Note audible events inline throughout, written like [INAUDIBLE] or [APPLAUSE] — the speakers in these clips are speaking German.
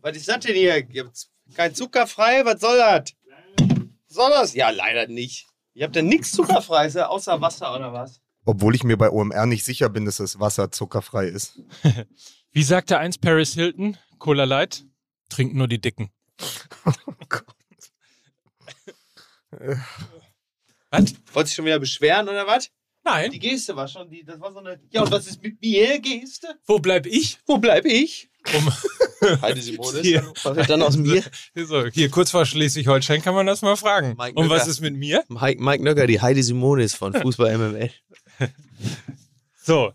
Was ist das denn hier? Gibt's kein zuckerfrei? Was soll das? Soll das? Ja, leider nicht. Ihr habt ja nichts zuckerfreies, außer Wasser oder was? Obwohl ich mir bei OMR nicht sicher bin, dass das Wasser zuckerfrei ist. [LAUGHS] Wie sagte einst Paris Hilton, Cola Light, trinkt nur die Dicken. [LAUGHS] Oh Gott. Was? Wolltest du schon wieder beschweren oder was? Nein. Die Geste war schon, die, das war so eine. Ja, und was ist mit mir, Geste? Wo bleib ich? Wo bleib ich? Um, [LAUGHS] Heide Simone Hier. Was wird dann aus mir? so, hier kurz vor Schleswig-Holstein kann man das mal fragen. Mike Und was ist mit mir? Mike, Mike Nöcker, die Heidi Simonis von [LAUGHS] Fußball MML. So,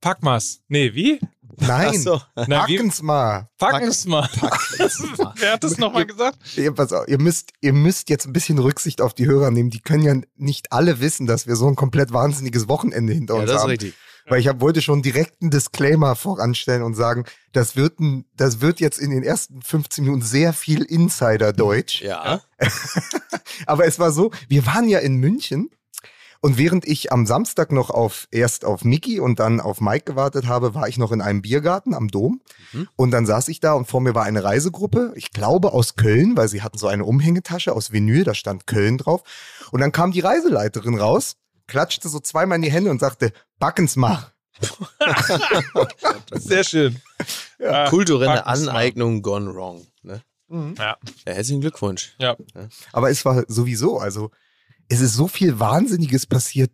pack mal's. Nee, wie? Nein, wie? packen's mal. Packen's mal. [LAUGHS] Wer hat das nochmal gesagt? Ihr, pass auf, ihr, müsst, ihr müsst jetzt ein bisschen Rücksicht auf die Hörer nehmen. Die können ja nicht alle wissen, dass wir so ein komplett wahnsinniges Wochenende hinter Ja, uns das ist haben. richtig. Weil ich hab, wollte schon direkt einen Disclaimer voranstellen und sagen, das wird, ein, das wird jetzt in den ersten 15 Minuten sehr viel Insider-Deutsch. Ja. [LAUGHS] Aber es war so, wir waren ja in München und während ich am Samstag noch auf erst auf Mickey und dann auf Mike gewartet habe, war ich noch in einem Biergarten am Dom Mhm. und dann saß ich da und vor mir war eine Reisegruppe, ich glaube aus Köln, weil sie hatten so eine Umhängetasche aus Vinyl, da stand Köln drauf und dann kam die Reiseleiterin raus, klatschte so zweimal in die Hände und sagte, backen's mal. [LAUGHS] Sehr schön. Ja, Kulturelle packen's mal. Aneignung gone wrong. Ne? Ja. Ja, herzlichen Glückwunsch. Ja. Aber es war sowieso, also es ist so viel Wahnsinniges passiert.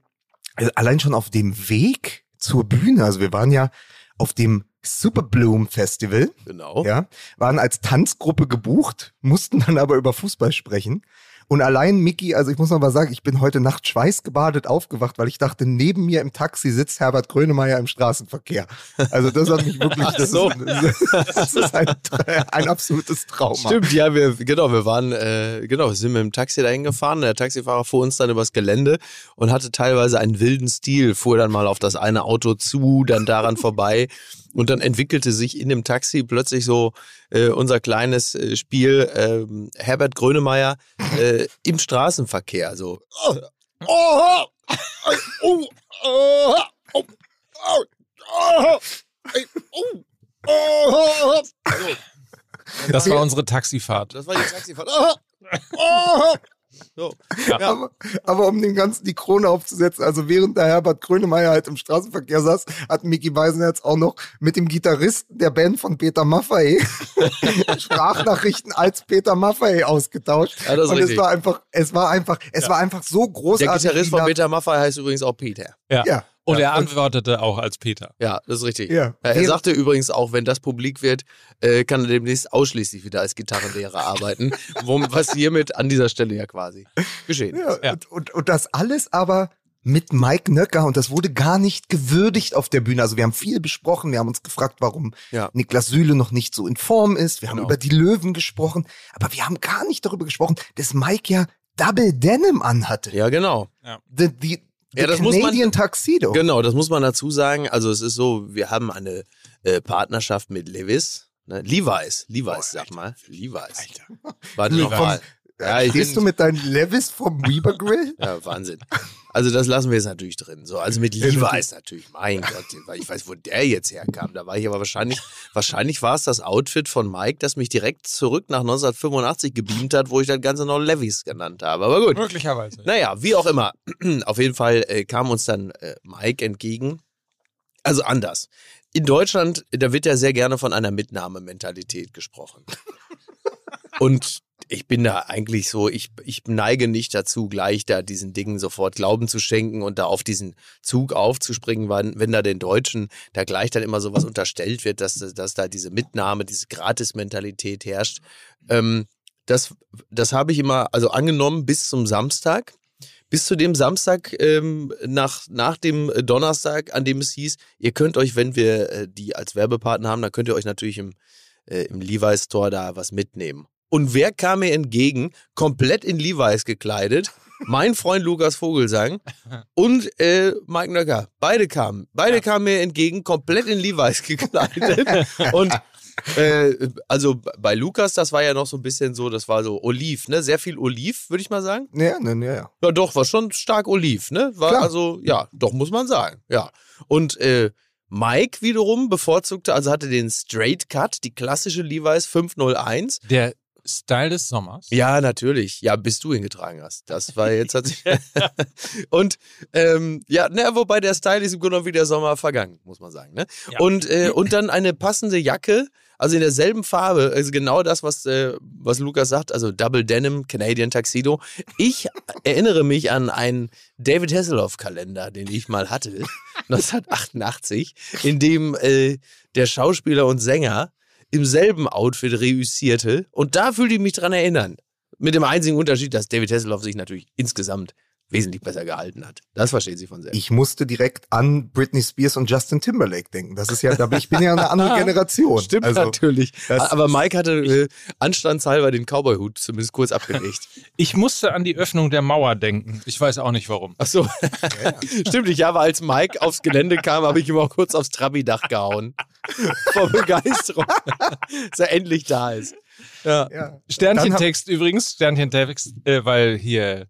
Also allein schon auf dem Weg zur Bühne. Also wir waren ja auf dem Super Bloom Festival, Genau. ja, waren als Tanzgruppe gebucht, mussten dann aber über Fußball sprechen. Und allein Mickey, also ich muss noch mal sagen, ich bin heute Nacht schweißgebadet aufgewacht, weil ich dachte, neben mir im Taxi sitzt Herbert Grönemeyer im Straßenverkehr. Also das hat mich [LAUGHS] wirklich, das, so. ist, das ist ein, ein absolutes Trauma. Stimmt, ja, wir, genau, wir waren, äh, genau, sind mit dem Taxi dahin gefahren. Der Taxifahrer fuhr uns dann übers Gelände und hatte teilweise einen wilden Stil, fuhr dann mal auf das eine Auto zu, dann daran vorbei. Und dann entwickelte sich in dem Taxi plötzlich so äh, unser kleines äh, Spiel ähm, Herbert Grönemeyer äh, im Straßenverkehr. So. Oh, oh, oh, oh, oh, oh, oh, oh, oh, oh. Das war unsere Taxifahrt. Das war die Taxifahrt. Oh, oh. So. Aber, aber um dem Ganzen die Krone aufzusetzen, also während der Herbert Grönemeyer halt im Straßenverkehr saß, hat Mickey Beisenherz auch noch mit dem Gitarristen der Band von Peter Maffay [LAUGHS] Sprachnachrichten als Peter Maffay ausgetauscht. Ja, das ist Und es richtig. war einfach, es war einfach, es war einfach so Der großartig. Gitarrist wie von Peter Maffay heißt übrigens auch Peter. Ja. Ja. Und Ja, er antwortete auch als Peter. Ja, das ist richtig. Ja. er sagte übrigens auch, wenn das publik wird, äh, kann er demnächst ausschließlich wieder als Gitarrenlehrer arbeiten. [LAUGHS] Wo, was hiermit an dieser Stelle ja quasi geschehen Ja, ist. Ja. Und, und, und das alles aber mit Mike Nöcker und das wurde gar nicht gewürdigt auf der Bühne. Also wir haben viel besprochen, wir haben uns gefragt, warum Ja. Niklas Süle noch nicht so in Form ist. Wir haben Genau. über die Löwen gesprochen, aber wir haben gar nicht darüber gesprochen, dass Mike ja Double Denim anhatte. Ja, genau. The, the, the Ja, das muss man- Canadian Tuxedo. Genau, das muss man dazu sagen. Also es ist so, wir haben eine äh, Partnerschaft mit Levis. Ne? Levi's, Levi's, sag mal. Levi's. Warte Levi's. nochmal. Ja, ich Stehst du mit deinen Levis vom Weber Grill? Ja, Wahnsinn. Also das lassen wir jetzt natürlich drin. So, also mit Levi's natürlich. Mein Gott, ich weiß, wo der jetzt herkam. Da war ich aber wahrscheinlich, wahrscheinlich war es das Outfit von Mike, das mich direkt zurück nach 1985 gebeamt hat, wo ich das Ganze noch Levi's genannt habe. Aber gut. Möglicherweise. Naja, wie auch immer. Auf jeden Fall äh, kam uns dann äh, Mike entgegen. Also anders. In Deutschland, da wird ja sehr gerne von einer Mitnahmementalität gesprochen. Und ich bin da eigentlich so, ich, ich neige nicht dazu, gleich da diesen Dingen sofort Glauben zu schenken und da auf diesen Zug aufzuspringen, weil, wenn da den Deutschen da gleich dann immer sowas unterstellt wird, dass, dass da diese Mitnahme, diese Gratis-Mentalität herrscht. Ähm, das, das habe ich immer, also angenommen bis zum Samstag. Bis zu dem Samstag ähm, nach, nach dem Donnerstag, an dem es hieß, ihr könnt euch, wenn wir äh, die als Werbepartner haben, dann könnt ihr euch natürlich im, äh, im Levi's Store da was mitnehmen. Und wer kam mir entgegen, komplett in Levi's gekleidet? Mein Freund Lukas Vogelsang und äh, Mike Nöcker. Beide kamen. Beide kamen mir entgegen, komplett in Levi's gekleidet. und äh, also bei Lukas, das war ja noch so ein bisschen so, das war so Oliv, ne? Sehr viel Oliv, würde ich mal sagen. Ja, ne, ja, ja. Ja, doch, war schon stark Oliv, ne? War Klar. also, ja, doch, muss man sagen. Ja. Und äh, Mike wiederum bevorzugte, also hatte den Straight Cut, die klassische Levi's 501. Der Style des Sommers. Ja, natürlich. Ja, bis du ihn getragen hast. Das war jetzt hat sich [LAUGHS] und ähm, ja, ne, wobei der Style ist im Grunde wie der Sommer vergangen, muss man sagen. Ne? Ja. Und äh, [CLEARS THROAT] und dann eine passende Jacke, also in derselben Farbe, also genau das, was äh, was Lukas sagt, also Double Denim Canadian Tuxedo. Ich erinnere mich an einen David Hasselhoff Kalender, den ich mal hatte, [LAUGHS] [LAUGHS] 1988, in dem äh, der Schauspieler und Sänger im selben Outfit reüssierte. Und da fühlte ich mich dran erinnern. Mit dem einzigen Unterschied, dass David Hasselhoff sich natürlich insgesamt wesentlich besser gehalten hat. Das verstehen Sie von selbst. Ich musste direkt an Britney Spears und Justin Timberlake denken. Das ist ja, da bin- ich bin ja eine andere [LAUGHS] Generation. Stimmt also, natürlich. Aber Mike hatte äh, anstandshalber den Cowboy-Hut zumindest kurz abgelegt. [LAUGHS] Ich musste an die Öffnung der Mauer denken. Ich weiß auch nicht warum. Ach so. [LAUGHS] Stimmt, ich habe, als Mike aufs Gelände kam, habe ich ihm auch kurz aufs Trabi-Dach gehauen. Vor Begeisterung. dass er endlich da ist. Ja. Ja. Sternchentext übrigens, Sternchentext, äh, weil hier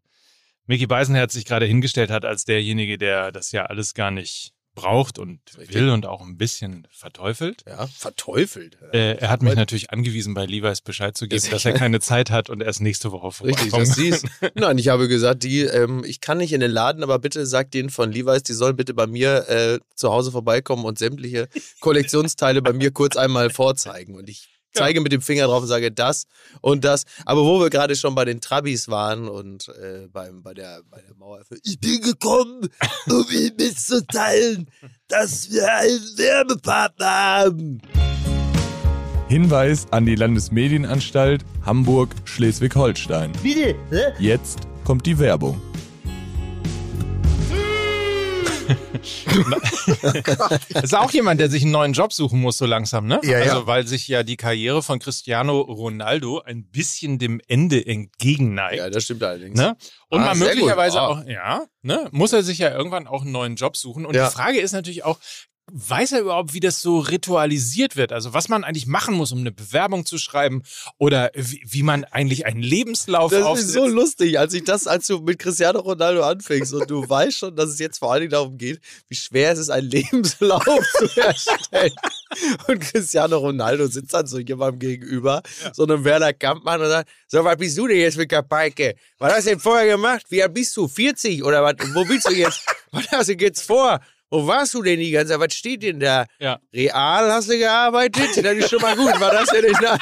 Mickey Beisenherz sich gerade hingestellt hat als derjenige, der das ja alles gar nicht braucht und Richtig. will und auch ein bisschen verteufelt. ja, verteufelt. Äh, er hat mich natürlich angewiesen, bei Levi's Bescheid zu geben, Das- dass er keine Zeit hat und erst nächste Woche Richtig, vorbeikommt. das siehst. [LAUGHS] Nein, ich habe gesagt, die, ähm, ich kann nicht in den Laden, aber bitte sagt denen von Levi's, die sollen bitte bei mir äh, zu Hause vorbeikommen und sämtliche Kollektionsteile bei mir kurz einmal vorzeigen. Und ich zeige mit dem Finger drauf und sage das und das. Aber wo wir gerade schon bei den Trabis waren und äh, beim, bei, der, bei der Mauer. Ich bin gekommen, [LAUGHS] um Ihnen mitzuteilen, dass wir einen Werbepartner haben. Hinweis an die Landesmedienanstalt Hamburg-Schleswig-Holstein. Bitte, hä? Jetzt kommt die Werbung. Das [LAUGHS] ist auch jemand, der sich einen neuen Job suchen muss, so langsam, ne? Ja, ja. also, weil sich ja die Karriere von Cristiano Ronaldo ein bisschen dem Ende entgegenneigt. Ja, das stimmt allerdings. Ne? Und Ah, man möglicherweise Ah. auch, ja, ne, muss er sich ja irgendwann auch einen neuen Job suchen. Und Ja. die Frage ist natürlich auch, weiß er überhaupt, wie das so ritualisiert wird? Also was man eigentlich machen muss, um eine Bewerbung zu schreiben oder wie, wie man eigentlich einen Lebenslauf Das ist aufsetzt. so lustig, als ich das, als du mit Cristiano Ronaldo anfängst und du [LAUGHS] weißt schon, dass es jetzt vor allen Dingen darum geht, wie schwer es ist, einen Lebenslauf zu [LAUGHS] erstellen. Und Cristiano Ronaldo sitzt dann so jemandem gegenüber, so einem Werner Kampmann und sagt, so, was bist du denn jetzt mit Kapeike? Was hast du denn vorher gemacht? Wie alt bist du? 40 oder was? Wo bist du jetzt? [LAUGHS] Was hast du jetzt vor? Wo warst du denn die ganze Zeit? Was steht denn da? Ja. Real hast du gearbeitet? Das ist schon mal gut. Was hast du denn da?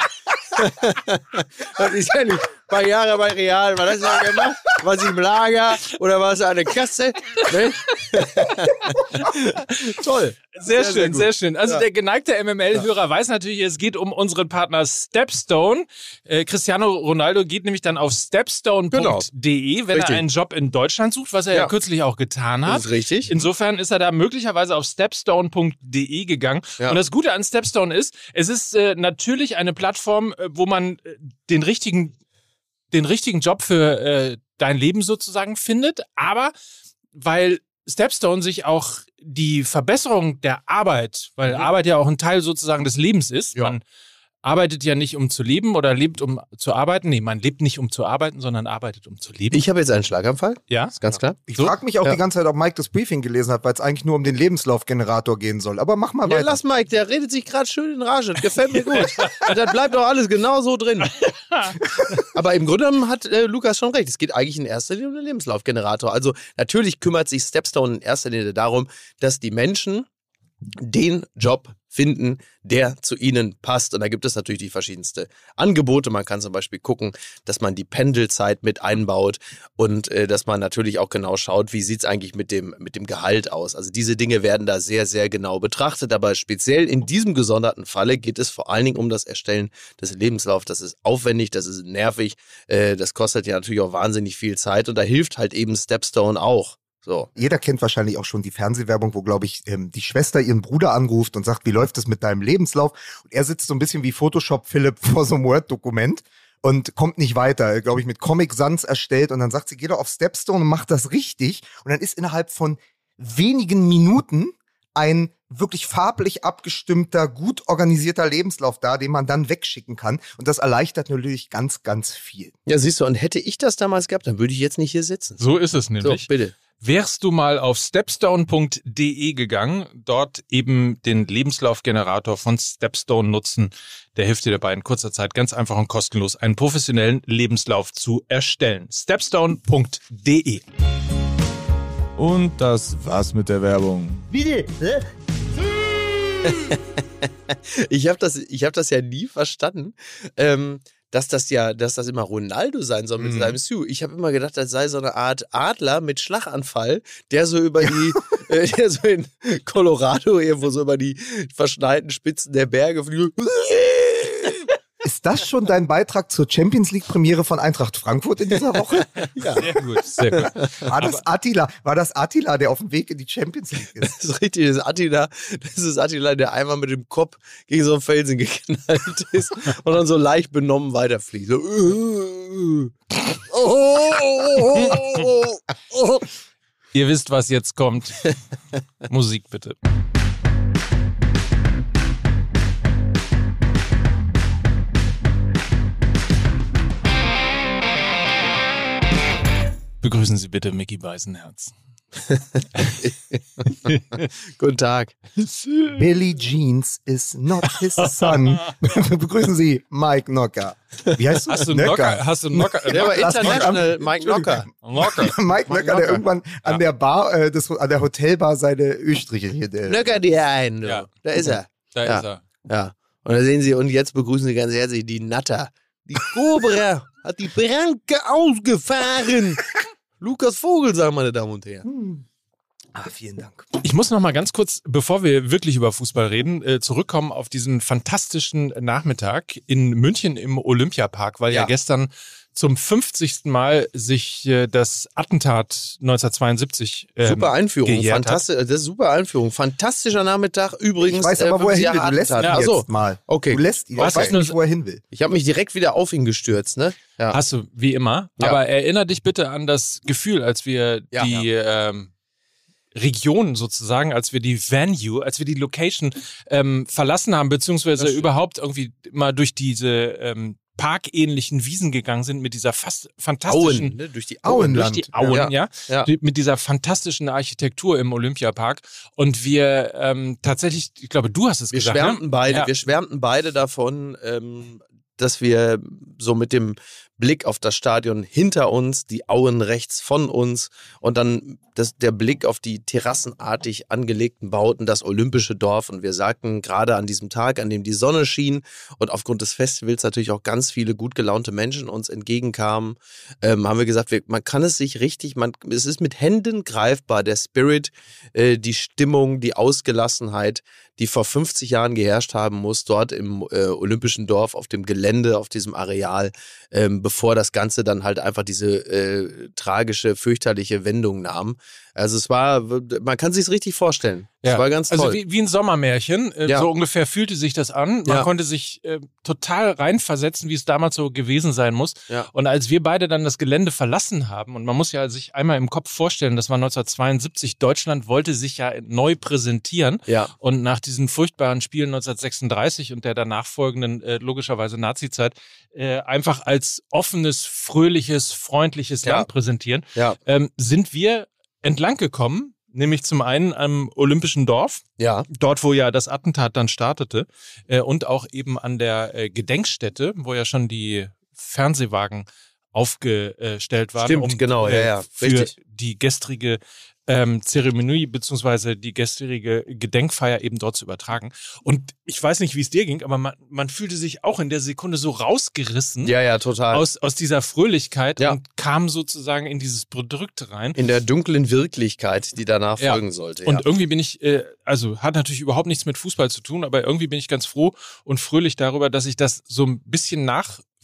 Das ist ja nicht paar Jahre bei Real. Was hast du da gemacht? Was im Lager? Oder warst du an der Kasse? Ne? [LAUGHS] Toll. Sehr, schön, gut. sehr schön. Also Ja. der geneigte MML-Hörer weiß natürlich, es geht um unseren Partner Stepstone. Äh, Cristiano Ronaldo geht nämlich dann auf stepstone.de, wenn Genau. Richtig. er einen Job in Deutschland sucht, was er ja, Ja. kürzlich auch getan hat. Das ist richtig. Insofern ist er da möglicherweise auf stepstone.de gegangen. Ja. Und das Gute an Stepstone ist, es ist äh, natürlich eine Plattform, äh, wo man äh, den richtigen, den richtigen Job für äh, dein Leben sozusagen findet. Aber weil Stepstone sich auch die Verbesserung der Arbeit, weil Arbeit ja auch ein Teil sozusagen des Lebens ist. Ja. Man arbeitet ja nicht um zu leben oder lebt um zu arbeiten. Nee, man lebt nicht um zu arbeiten, sondern arbeitet um zu leben. Ich habe jetzt einen Schlaganfall. ja. Ist ganz klar. Ich So? frage mich auch Ja. die ganze Zeit, ob Mike das Briefing gelesen hat, weil es eigentlich nur um den Lebenslaufgenerator gehen soll. Aber mach mal Ja, weiter. lass Mike, der redet sich gerade schön in Rage. Gefällt mir gut. [LAUGHS] Und das bleibt doch alles genau so drin. Aber im Grunde genommen hat äh, Lukas schon recht. Es geht eigentlich in erster Linie um den Lebenslaufgenerator. Also natürlich kümmert sich Stepstone in erster Linie darum, dass die Menschen den Job finden, der zu ihnen passt. Und da gibt es natürlich die verschiedenste Angebote. Man kann zum Beispiel gucken, dass man die Pendelzeit mit einbaut und äh, dass man natürlich auch genau schaut, wie sieht es eigentlich mit dem, mit dem Gehalt aus. Also diese Dinge werden da sehr, sehr genau betrachtet. Aber speziell in diesem gesonderten Falle geht es vor allen Dingen um das Erstellen des Lebenslaufs. Das ist aufwendig, das ist nervig, äh, das kostet ja natürlich auch wahnsinnig viel Zeit und da hilft halt eben Stepstone auch. So. Jeder kennt wahrscheinlich auch schon die Fernsehwerbung, wo, glaube ich, ähm, die Schwester ihren Bruder anruft und sagt, wie läuft es mit deinem Lebenslauf? Und er sitzt so ein bisschen wie Photoshop Philipp [LAUGHS] vor so einem Word-Dokument und kommt nicht weiter, glaube ich, mit Comic Sans erstellt. Und dann sagt sie, geh doch auf Stepstone und mach das richtig. Und dann ist innerhalb von wenigen Minuten ein wirklich farblich abgestimmter, gut organisierter Lebenslauf da, den man dann wegschicken kann. Und das erleichtert natürlich ganz, ganz viel. Ja, siehst du, und hätte ich das damals gehabt, dann würde ich jetzt nicht hier sitzen. So ist es So, nämlich. bitte. Wärst du mal auf stepstone.de gegangen, dort eben den Lebenslaufgenerator von Stepstone nutzen, der hilft dir dabei in kurzer Zeit ganz einfach und kostenlos einen professionellen Lebenslauf zu erstellen. stepstone.de Und das war's mit der Werbung. Bitte? Hä? [LAUGHS] Ich habe das, ich hab das ja nie verstanden. Ähm, dass das ja, dass das immer Ronaldo sein soll mit Mhm. seinem Sue. Ich habe immer gedacht, das sei so eine Art Adler mit Schlaganfall, der so über die, [LAUGHS] äh, der so in Colorado irgendwo so über die verschneiten Spitzen der Berge fliegt. Ist das schon dein Beitrag zur Champions League Premiere von Eintracht Frankfurt in dieser Woche? [LAUGHS] Sehr gut, sehr gut. War das Attila? War das Attila, der auf dem Weg in die Champions League ist? [LAUGHS] Das ist richtig, das ist Attila, das ist Attila, der einmal mit dem Kopf gegen so einen Felsen geknallt ist und dann so leicht benommen weiterfliegt. So. Ihr wisst, was jetzt kommt. [LAUGHS] Musik bitte. Begrüßen Sie bitte Mickey Beisenherz. [LAUGHS] Guten Tag. Billy Jeans is not his son. [LAUGHS] Begrüßen Sie Mike Nocker. Wie heißt du? Hast du einen Nocker? Hast du einen Nocker? Der war international, Mike Knocker. Nocker. Mike [LAUGHS] Mike Nocker, der irgendwann Ja. an der Bar, äh, des, an der Hotelbar seine Östriche hier. Der, Nöcker dir ein. Ja. Da ist er. Da Ja. ist er. Ja. Und da sehen Sie, und jetzt begrüßen Sie ganz herzlich die Natter. Die Cobra hat die Branke ausgefahren. Lukas Vogelsang, meine Damen und Herren. Hm. Ah, vielen Dank. Ich muss noch mal ganz kurz, bevor wir wirklich über Fußball reden, äh, zurückkommen auf diesen fantastischen Nachmittag in München im Olympiapark, weil ja, Ja. gestern zum 50. Mal sich äh, das Attentat 1972 ähm, Super Einführung. Fantastisch, das ist super Einführung. Fantastischer Nachmittag. Übrigens. Ich weiß äh, aber, wo er 50 hin will. Du lässt ihn Attentat. jetzt so. mal. Okay. Du lässt ihn. Was ich weiß nicht, wo er hin will. Ich habe mich direkt wieder auf ihn gestürzt, ne? Ja. Hast du, wie immer. Ja. Aber erinnere dich bitte an das Gefühl, als wir Ja. die Ähm, Region sozusagen, als wir die Venue, als wir die Location ähm, verlassen haben, beziehungsweise überhaupt irgendwie mal durch diese ähm, parkähnlichen Wiesen gegangen sind mit dieser fast fantastischen Auen, ne? Durch die Auen. durch Auenland. die Auen, ja, Ja, ja. Mit dieser fantastischen Architektur im Olympiapark. Und wir ähm, tatsächlich, ich glaube, du hast es Wir gesagt, schwärmten ne? beide, Ja. wir schwärmten beide davon, ähm, dass wir so mit dem Blick auf das Stadion hinter uns, die Auen rechts von uns und dann das, der Blick auf die terrassenartig angelegten Bauten, das olympische Dorf. Und wir sagten gerade an diesem Tag, an dem die Sonne schien und aufgrund des Festivals natürlich auch ganz viele gut gelaunte Menschen uns entgegenkamen, ähm, haben wir gesagt, wir, man kann es sich richtig, man, es ist mit Händen greifbar, der Spirit, äh, die Stimmung, die Ausgelassenheit, die vor 50 Jahren geherrscht haben muss, dort im äh, Olympischen Dorf, auf dem Gelände, auf diesem Areal, ähm, bevor das Ganze dann halt einfach diese äh, tragische, fürchterliche Wendung nahm. Also es war, man kann sich richtig vorstellen. Es Ja. war ganz toll. Also wie, wie ein Sommermärchen, äh, Ja. so ungefähr fühlte sich das an. Man Ja. konnte sich äh, total reinversetzen, wie es damals so gewesen sein muss. Ja. Und als wir beide dann das Gelände verlassen haben, und man muss ja sich einmal im Kopf vorstellen, das war 1972, Deutschland wollte sich ja neu präsentieren. ja. Und nach diesen furchtbaren Spielen 1936 und der danach folgenden äh, logischerweise Nazizeit äh, einfach als offenes, fröhliches, freundliches Ja. Land präsentieren, Ja. ähm, sind wir entlang gekommen, nämlich zum einen am Olympischen Dorf, Ja. dort wo ja das Attentat dann startete, äh, und auch eben an der äh, Gedenkstätte, wo ja schon die Fernsehwagen aufgestellt waren, Stimmt, um genau, ja, ja, für richtig. die gestrige ähm, Zeremonie beziehungsweise die gestrige Gedenkfeier eben dort zu übertragen. Und ich weiß nicht, wie es dir ging, aber man, man fühlte sich auch in der Sekunde so rausgerissen Ja, ja, total. aus, aus dieser Fröhlichkeit Ja. und kam sozusagen in dieses Bedrückte rein. in der dunklen Wirklichkeit, die danach Ja. folgen sollte. Und ja. irgendwie bin ich, äh, also hat natürlich überhaupt nichts mit Fußball zu tun, aber irgendwie bin ich ganz froh und fröhlich darüber, dass ich das so ein bisschen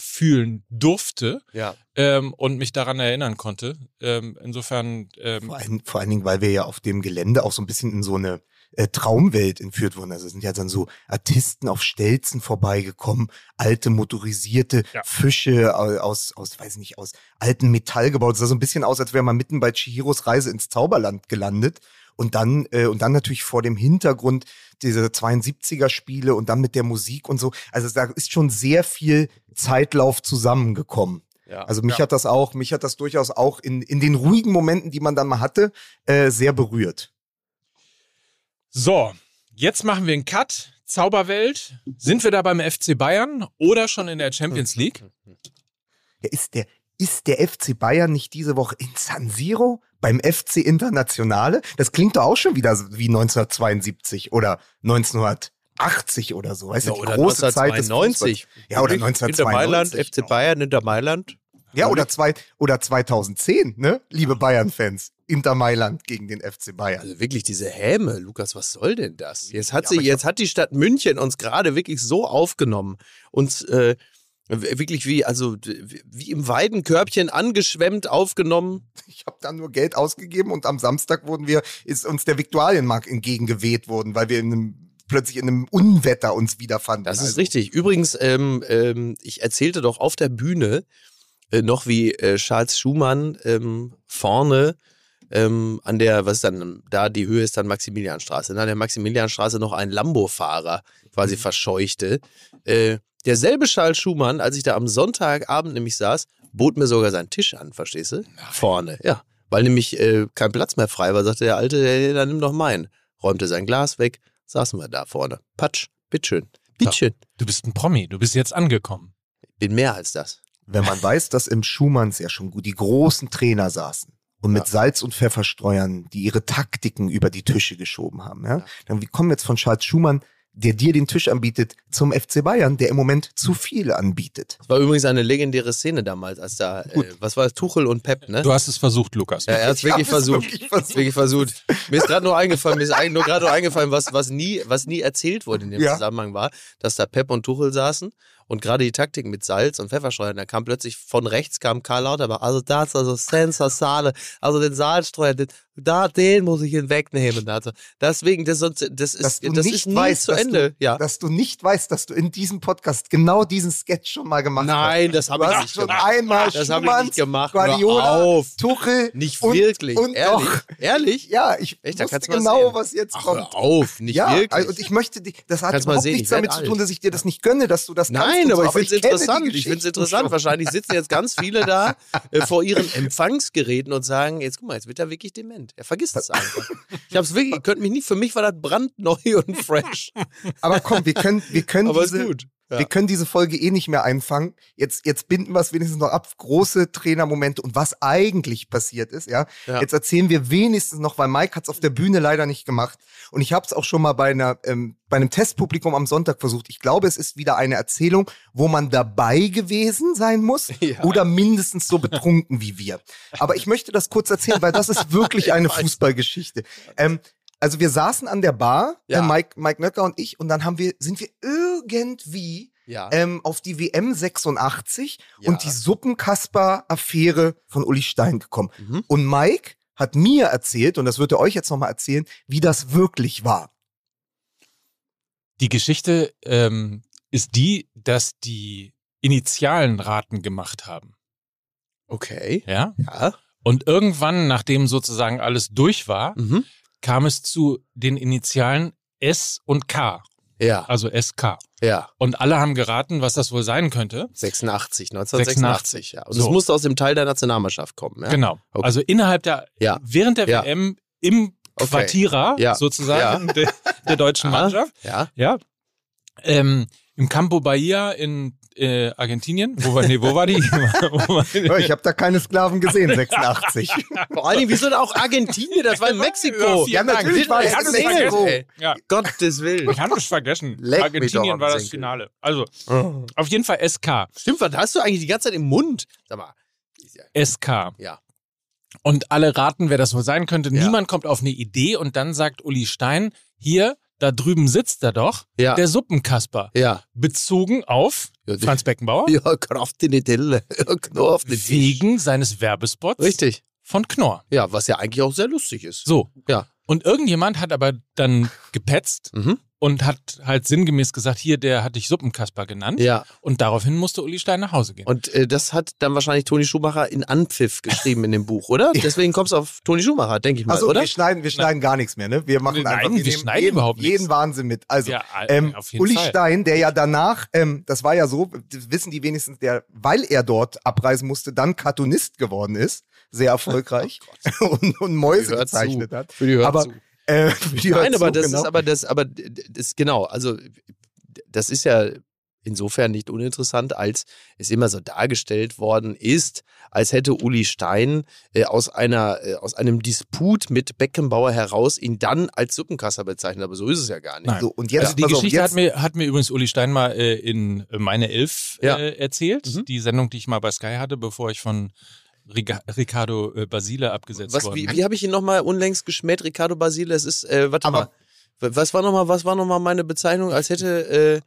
nachfühlen durfte ja. ähm, und mich daran erinnern konnte. Ähm, insofern, ähm, Vor allen, vor allen Dingen, weil wir ja auf dem Gelände auch so ein bisschen in so eine äh, Traumwelt entführt wurden. Also es sind ja dann so Artisten auf Stelzen vorbeigekommen, alte motorisierte Ja. Fische au- aus, aus, weiß ich nicht, aus alten Metall gebaut. Es sah so ein bisschen aus, als wäre man mitten bei Chihiros Reise ins Zauberland gelandet. Und dann, äh, und dann natürlich vor dem Hintergrund dieser 72er Spiele und dann mit der Musik und so. Also da ist schon sehr viel Zeitlauf zusammengekommen. Ja. Also mich Ja. hat das auch, mich hat das durchaus auch in, in den ruhigen Momenten, die man dann mal hatte, äh, sehr berührt. So, jetzt machen wir einen Cut. Zauberwelt. Sind wir da beim FC Bayern oder schon in der Champions League? Ja, ist der, ist der FC Bayern nicht diese Woche in San Siro beim FC Internationale? Das klingt doch auch schon wieder wie 1972 oder 1980 oder so. Weißt Ja, du, die große Zeit des 1992. Fußballs. Ja, oder Inter 1992. Mailand, FC Bayern, Inter Mailand. Ja, oder, zwei, oder 2010, ne? Liebe Bayern-Fans. Inter Mailand gegen den FC Bayern. Also wirklich diese Häme, Lukas, was soll denn das? Jetzt hat Ja, sie, ich jetzt hat die Stadt München uns gerade wirklich so aufgenommen, uns äh, wirklich wie, also wie im Weidenkörbchen angeschwemmt aufgenommen. [LAUGHS] Ich habe da nur Geld ausgegeben und am Samstag wurden wir, ist uns der Viktualienmarkt entgegengeweht worden, weil wir in einem, plötzlich in einem Unwetter uns wiederfanden. Das ist Also, richtig. Übrigens, ähm, ähm, ich erzählte doch auf der Bühne äh, noch, wie äh, Charles Schumann ähm, vorne ähm, an der, was ist dann, da die Höhe ist dann Maximilianstraße, ne, an der Maximilianstraße noch einen Lambo-Fahrer quasi verscheuchte. Äh, derselbe Charles Schumann, als ich da am Sonntagabend nämlich saß, bot mir sogar seinen Tisch an, verstehst du? Vorne, ja. Weil nämlich äh, kein Platz mehr frei war, sagte der Alte, hey, dann nimm doch meinen. Räumte sein Glas weg, saßen wir da vorne. Patsch, bitteschön, bitteschön. Du bist ein Promi, du bist jetzt angekommen. Bin mehr als das. Wenn man weiß, dass im Schumanns ja schon gut die großen Trainer saßen und mit Ja. Salz- und Pfefferstreuern, die ihre Taktiken über die Tische geschoben haben, ja, Ja. dann wie kommen wir jetzt von Charles Schumann, der dir den Tisch anbietet, zum FC Bayern, der im Moment zu viel anbietet? Das war übrigens eine legendäre Szene damals, als da, äh, was war es, Tuchel und Pep, ne? Du hast es versucht, Lukas. Ja, er hat es wirklich versucht. wirklich versucht. Wirklich versucht. Mir ist gerade nur eingefallen, mir ist eigentlich nur gerade nur eingefallen, was, was, nie, was nie erzählt wurde in dem Ja. Zusammenhang war, dass da Pep und Tuchel saßen und gerade die Taktik mit Salz und Pfefferstreuern, da kam plötzlich von rechts kam Karl Lauterbach, also das, also sensationale, also den Salzstreuer, den, da, den muss ich ihn wegnehmen. Also deswegen, das, das Dass ist, du das nicht ist weißt, zu dass Ende. Du, ja. Dass du nicht weißt, dass du in diesem Podcast genau diesen Sketch schon mal gemacht hast. Nein, das habe ich nicht schon gemacht. einmal Das habe ich nicht gemacht. Guardiola, auf. Tuchel. Nicht und, wirklich. Und Ehrlich? doch. Ehrlich? Ja, ich Echt, wusste genau, sehen. was jetzt Ach, kommt. hör auf, nicht ja, wirklich. also und ich möchte dich, das hat Kannst überhaupt nichts damit zu alt. tun, dass ich dir das nicht gönne, dass du das kannst Nein, aber ich finde es interessant. Ich finde es interessant. Wahrscheinlich sitzen jetzt ganz viele da äh, vor ihren Empfangsgeräten und sagen, jetzt guck mal, jetzt wird er wirklich dement. Er vergisst es einfach. Ich habe es wirklich, ihr könnt mich nicht, für mich war das brandneu [LAUGHS] und fresh. Aber komm, wir können, wir können Aber diese, gut. Ja. wir können diese Folge eh nicht mehr einfangen. Jetzt, jetzt binden wir es wenigstens noch ab. Große Trainermomente und was eigentlich passiert ist, ja. Ja. Jetzt erzählen wir wenigstens noch, weil Mike hat es auf der Bühne leider nicht gemacht. Und ich habe es auch schon mal bei einer, ähm, bei einem Testpublikum am Sonntag versucht. Ich glaube, es ist wieder eine Erzählung, wo man dabei gewesen sein muss [LAUGHS] Ja. oder mindestens so betrunken wie wir. Aber ich möchte das kurz erzählen, weil das ist wirklich [LAUGHS] eine. Fußballgeschichte. Ähm, also wir saßen an der Bar, Ja. äh, Mike, Mike Nöcker und ich, und dann haben wir, sind wir irgendwie Ja. ähm, auf die WM 86 Ja. und die Suppenkasper-Affäre von Uli Stein gekommen. Mhm. Und Mike hat mir erzählt, und das wird er euch jetzt nochmal erzählen, wie das wirklich war. Die Geschichte ähm, ist die, dass die Initialen Raten gemacht haben. Okay. Ja? Ja. Und irgendwann, nachdem sozusagen alles durch war, Mhm. kam es zu den Initialen S und K, Ja. also SK. Ja. Und alle haben geraten, was das wohl sein könnte. 86, 1986, ja. Und So. es musste aus dem Teil der Nationalmannschaft kommen, ja. Genau. Okay. Also innerhalb der, Ja. während der Ja. WM im Okay. Quartierer Ja. sozusagen der, der deutschen. Mannschaft. Ja. Ja. Ähm, Im Campo Bahia in äh, Argentinien. Wo war, nee, wo war die? [LAUGHS] Ja, ich habe da keine Sklaven gesehen, 86. [LAUGHS] Vor allen Dingen, wieso denn auch Argentinien? Das war in Mexiko. Ja, natürlich war das in Mexiko. Ja. Gottes Willen. Ich habe es vergessen. Leck Argentinien war das Senkel. Finale. Also, auf jeden Fall SK. Stimmt, was hast du eigentlich die ganze Zeit im Mund? Sag mal. SK. Ja. Und alle raten, wer das wohl sein könnte. Ja. Niemand kommt auf eine Idee und dann sagt Uli Stein, hier, da drüben sitzt er doch, Ja. der Suppenkasper. Ja. Bezogen auf Ja, Franz Beckenbauer Ja, Kraft in die Telle. [LAUGHS] Ja, Knorr auf den wegen seines Werbespots Richtig. von Knorr. Ja, was ja eigentlich auch sehr lustig ist. So. Ja. Und irgendjemand hat aber dann gepetzt Mhm. Und hat halt sinngemäß gesagt, hier, der hat dich Suppenkasper genannt. Ja. Und daraufhin musste Uli Stein nach Hause gehen. Und äh, das hat dann wahrscheinlich Toni Schumacher in Anpfiff geschrieben in dem Buch, oder? [LAUGHS] Deswegen kommst du auf Toni Schumacher, denke ich mal, Also oder? wir schneiden, wir schneiden gar nichts mehr, ne? Wir machen Nein, einfach wir nehmen schneiden jeden, überhaupt nichts. jeden Wahnsinn mit. Also Ja, ähm, auf jeden Uli Fall. Stein, der ja danach, ähm, das war ja so, wissen die wenigstens, der, weil er dort abreisen musste, dann Cartoonist geworden ist, sehr erfolgreich [LAUGHS] [LAUGHS] und, und Mäuse Hört gezeichnet zu. hat. Für die Aber Hörzu. Äh, [LAUGHS] Nein, aber das genau. ist aber das, aber das genau, also das ist ja insofern nicht uninteressant, als es immer so dargestellt worden ist, als hätte Uli Stein äh, aus einer äh, aus einem Disput mit Beckenbauer heraus ihn dann als Suppenkasser bezeichnet, aber so ist es ja gar nicht. Nein. so, und jetzt, also die auf, Geschichte jetzt, hat mir, hat mir übrigens Uli Stein mal äh, in meine Elf Ja. äh, erzählt. Mhm. Die Sendung, die ich mal bei Sky hatte, bevor ich von Ricardo äh, Basile abgesetzt Was, worden wie, wie habe ich ihn nochmal unlängst geschmäht, Ricardo Basile? Es ist, äh, warte Aber- mal. Was war nochmal, was war noch mal meine Bezeichnung? Als hätte, äh,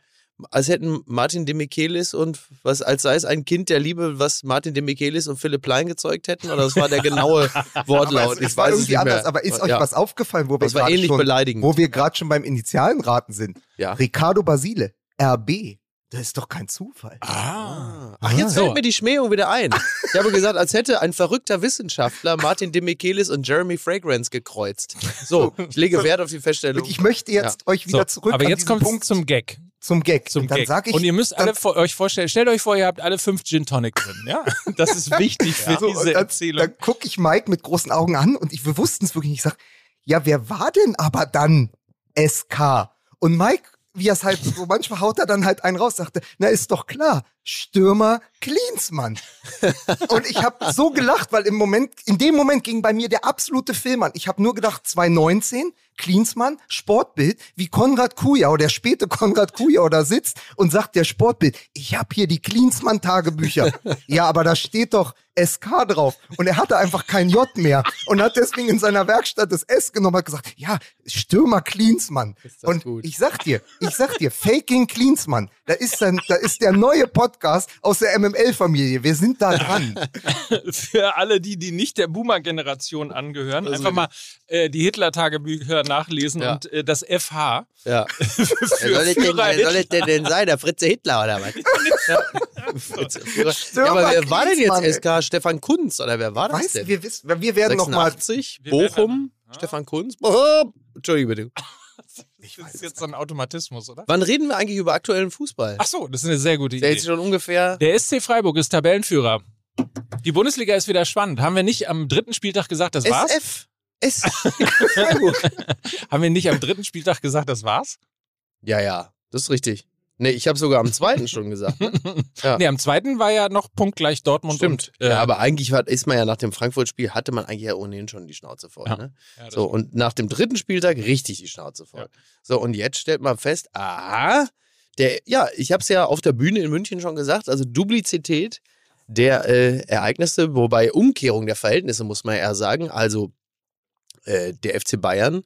als hätten Martin de Michelis und was, als sei es ein Kind der Liebe, was Martin de Michelis und Philipp Plein gezeugt hätten? Oder das war der genaue [LAUGHS] aber Wortlaut? es, ich weiß es irgendwie nicht anders, mehr. aber ist euch ja. was aufgefallen, wo wir gerade schon, beleidigend. wo wir gerade schon beim Initialen raten sind? Ja. Ricardo Basile, RB. Das ist doch kein Zufall. ah. Ach, jetzt So. fällt mir die Schmähung wieder ein. Ich habe gesagt, als hätte ein verrückter Wissenschaftler Martin de Michelis und Jeremy Fragrance gekreuzt. So, ich lege Wert auf die Feststellung. Ich möchte jetzt euch wieder So, zurück aber jetzt kommt Punkt zum Gag. zum Gag. Zum und dann Gag. sag ich, und ihr müsst alle vor, euch vorstellen, stellt euch vor, ihr habt alle fünf Gin Tonic drin. Ja? [LAUGHS] Das ist wichtig für so, diese dann, Erzählung. dann gucke ich Mike mit großen Augen an und ich, wir wussten es wirklich nicht. Ich sag, ja, wer war denn aber dann SK? Und Mike, wie er es halt [LAUGHS] so manchmal haut er dann halt einen raus, sagte, na ist doch klar, Stürmer Klinsmann. und ich habe so gelacht, weil im Moment, in dem Moment ging bei mir der absolute Film an. Ich habe nur gedacht, 2019, Klinsmann, Sportbild, wie Konrad Kujau, der späte Konrad Kujau da sitzt und sagt der Sportbild, ich habe hier die Klinsmann-Tagebücher. ja, aber da steht doch SK drauf. Und er hatte einfach kein J mehr und hat deswegen in seiner Werkstatt das S genommen und hat gesagt, ja, Stürmer Klinsmann. Und gut. ich sag dir, ich sag dir, Faking Klinsmann, da ist, dann, da ist der neue Podcast aus der MML-Familie. Wir sind da dran. [LAUGHS] Für alle, die, die nicht der Boomer-Generation angehören, einfach mal äh, die Hitler-Tagebücher nachlesen Ja. und äh, das FH. ja. [LAUGHS] Für Wer soll, es denn, wer soll es denn, denn sein? Der Fritze Hitler oder was? [LAUGHS] ja. Fritze, ja, aber wer war denn jetzt SK? Stefan Kunz oder wer war das Weißt du, denn? wir wissen, wir werden noch mal 86, Wir werden- Bochum, Ah. Stefan Kunz. Bochum. Entschuldige bitte. Das ist jetzt so ein Automatismus, oder? Wann reden wir eigentlich über aktuellen Fußball? Ach so, das ist eine sehr gute Der Idee. jetzt schon ungefähr. Der SC Freiburg ist Tabellenführer. Die Bundesliga ist wieder spannend. Haben wir nicht am dritten Spieltag gesagt, das war's? SF. S. [LAUGHS] Freiburg. Haben wir nicht am dritten Spieltag gesagt, das war's? ja, ja, das ist richtig. Nee, ich habe sogar am zweiten schon gesagt. Ne? [LAUGHS] Ja. Nee, am zweiten war ja noch punktgleich Dortmund Stimmt. und äh, ja, aber eigentlich war, ist man ja nach dem Frankfurt-Spiel, hatte man eigentlich ja ohnehin schon die Schnauze voll. Ja. Ne? ja, So, und nach dem dritten Spieltag richtig die Schnauze voll. So, und jetzt stellt man fest, aha, der, ja, ich habe es ja auf der Bühne in München schon gesagt, also Duplizität der äh, Ereignisse, wobei Umkehrung der Verhältnisse, muss man eher sagen. Also äh, der FC Bayern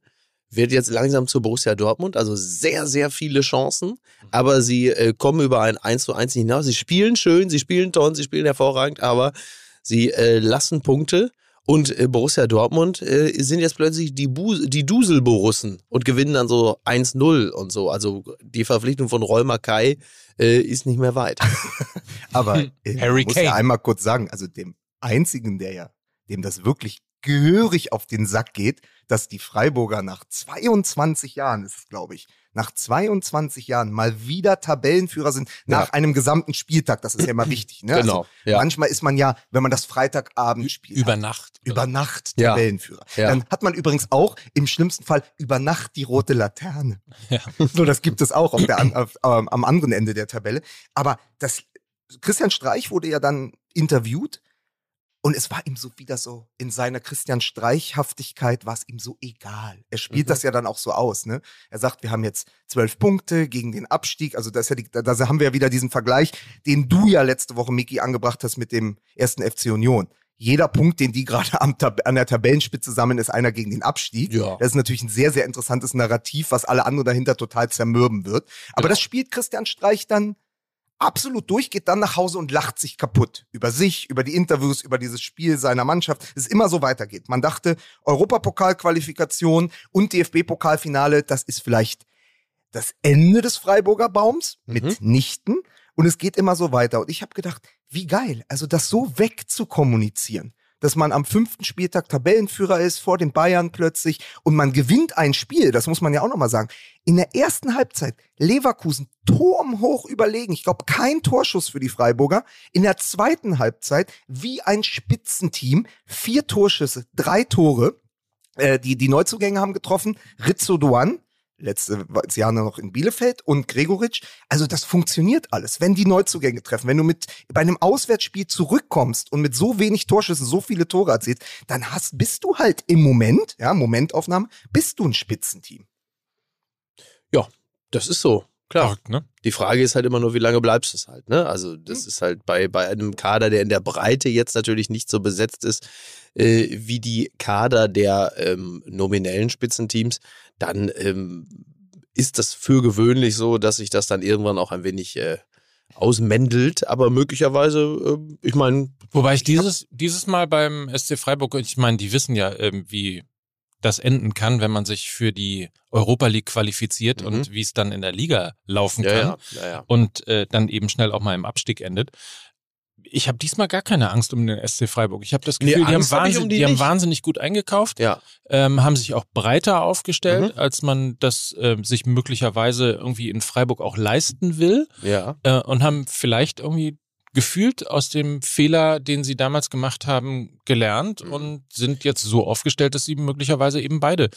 wird jetzt langsam zu Borussia Dortmund, also sehr, sehr viele Chancen, aber sie äh, kommen über ein 1 zu 1 nicht hinaus. Sie spielen schön, sie spielen toll, sie spielen hervorragend, aber sie äh, lassen Punkte. Und äh, Borussia Dortmund äh, sind jetzt plötzlich die, Bu die Duselborussen und gewinnen dann so 1-0 und so. Also die Verpflichtung von Roy Mackay äh, ist nicht mehr weit. [LAUGHS] Aber äh, Harry muss ja einmal kurz sagen, also dem einzigen, der ja, dem das wirklich gehörig auf den Sack geht, dass die Freiburger nach 22 Jahren, ist es glaube ich, nach 22 Jahren mal wieder Tabellenführer sind nach Ja. einem gesamten Spieltag. Das ist ja immer [CLEARS THROAT] wichtig. Ne? Genau, Also, ja. Manchmal ist man ja, wenn man das Freitagabend spielt, über hat, Nacht. über Nacht Ja. Tabellenführer. Dann hat man übrigens auch im schlimmsten Fall über Nacht die rote Laterne. [LAUGHS] So, das gibt es auch auf der, auf, ähm, am anderen Ende der Tabelle. Aber das, Christian Streich wurde ja dann interviewt und es war ihm so wieder so, in seiner Christian Streichhaftigkeit war es ihm so egal. Er spielt Mhm. das ja dann auch so aus, ne? Er sagt, wir haben jetzt zwölf Punkte gegen den Abstieg. Also das ja die, da haben wir ja wieder diesen Vergleich, den du ja letzte Woche, Miki, angebracht hast mit dem ersten FC Union. Jeder Punkt, den die gerade an der Tabellenspitze sammeln, ist einer gegen den Abstieg. Ja. Das ist natürlich ein sehr, sehr interessantes Narrativ, was alle anderen dahinter total zermürben wird. Aber Genau. das spielt Christian Streich dann absolut durch, geht dann nach Hause und lacht sich kaputt. Über sich, über die Interviews, über dieses Spiel seiner Mannschaft. Es immer so weitergeht. Man dachte, Europapokalqualifikation und DFB-Pokalfinale, das ist vielleicht das Ende des Freiburger Baums mitnichten und es geht immer so weiter. Und ich habe gedacht, wie geil, also das so wegzukommunizieren, dass man am fünften Spieltag Tabellenführer ist, vor den Bayern plötzlich und man gewinnt ein Spiel, das muss man ja auch nochmal sagen. In der ersten Halbzeit Leverkusen turmhoch überlegen. Ich glaube, kein Torschuss für die Freiburger. In der zweiten Halbzeit wie ein Spitzenteam, vier Torschüsse, drei Tore. Äh, die, die Neuzugänge haben getroffen. Rizzo Duan, letzte Jahr noch in Bielefeld und Gregoritsch. Also das funktioniert alles, wenn die Neuzugänge treffen. Wenn du mit bei einem Auswärtsspiel zurückkommst und mit so wenig Torschüssen so viele Tore erzielst, dann hast, bist du halt im Moment, ja, Momentaufnahme, bist du ein Spitzenteam. Ja, das ist so. Klar. Ne? Die Frage ist halt immer nur, wie lange bleibst du es halt, ne? Also, das ist halt bei, bei einem Kader, der in der Breite jetzt natürlich nicht so besetzt ist, äh, wie die Kader der ähm, nominellen Spitzenteams, dann ähm, ist das für gewöhnlich so, dass sich das dann irgendwann auch ein wenig äh, ausmändelt. Aber möglicherweise, äh, ich meine, Wobei ich dieses, dieses Mal beim SC Freiburg, ich meine, die wissen ja, ähm, wie das enden kann, wenn man sich für die Europa League qualifiziert Mhm. und wie es dann in der Liga laufen ja, kann ja, ja, ja. und äh, dann eben schnell auch mal im Abstieg endet. Ich habe diesmal gar keine Angst um den SC Freiburg. Ich habe das Nee, Gefühl, die, haben, Angst hab wahnsinn, um die, die haben wahnsinnig gut eingekauft, Ja, ähm, haben sich auch breiter aufgestellt, Mhm. als man das ähm, sich möglicherweise irgendwie in Freiburg auch leisten will ja. äh, und haben vielleicht irgendwie gefühlt aus dem Fehler, den sie damals gemacht haben, gelernt Mhm. und sind jetzt so aufgestellt, dass sie möglicherweise eben beide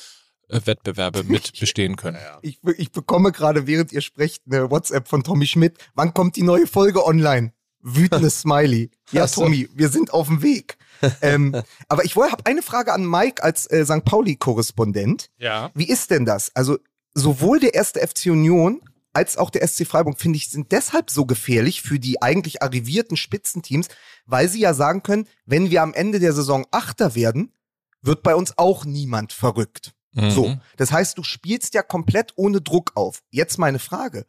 äh, Wettbewerbe [LAUGHS] mit bestehen können. Ich, ich bekomme gerade, während ihr sprecht, eine WhatsApp von Tommy Schmidt. Wann kommt die neue Folge online? Wütendes [LAUGHS] Smiley. Ja, so. Tommy, wir sind auf dem Weg. ähm, [LAUGHS] aber ich habe eine Frage an Mike als äh, St. Pauli-Korrespondent. Ja. Wie ist denn das? Also sowohl der erste FC Union als auch der SC Freiburg, finde ich, sind deshalb so gefährlich für die eigentlich arrivierten Spitzenteams, weil sie ja sagen können, wenn wir am Ende der Saison Achter werden, wird bei uns auch niemand verrückt. So, Mhm. das heißt, du spielst ja komplett ohne Druck auf. Jetzt meine Frage.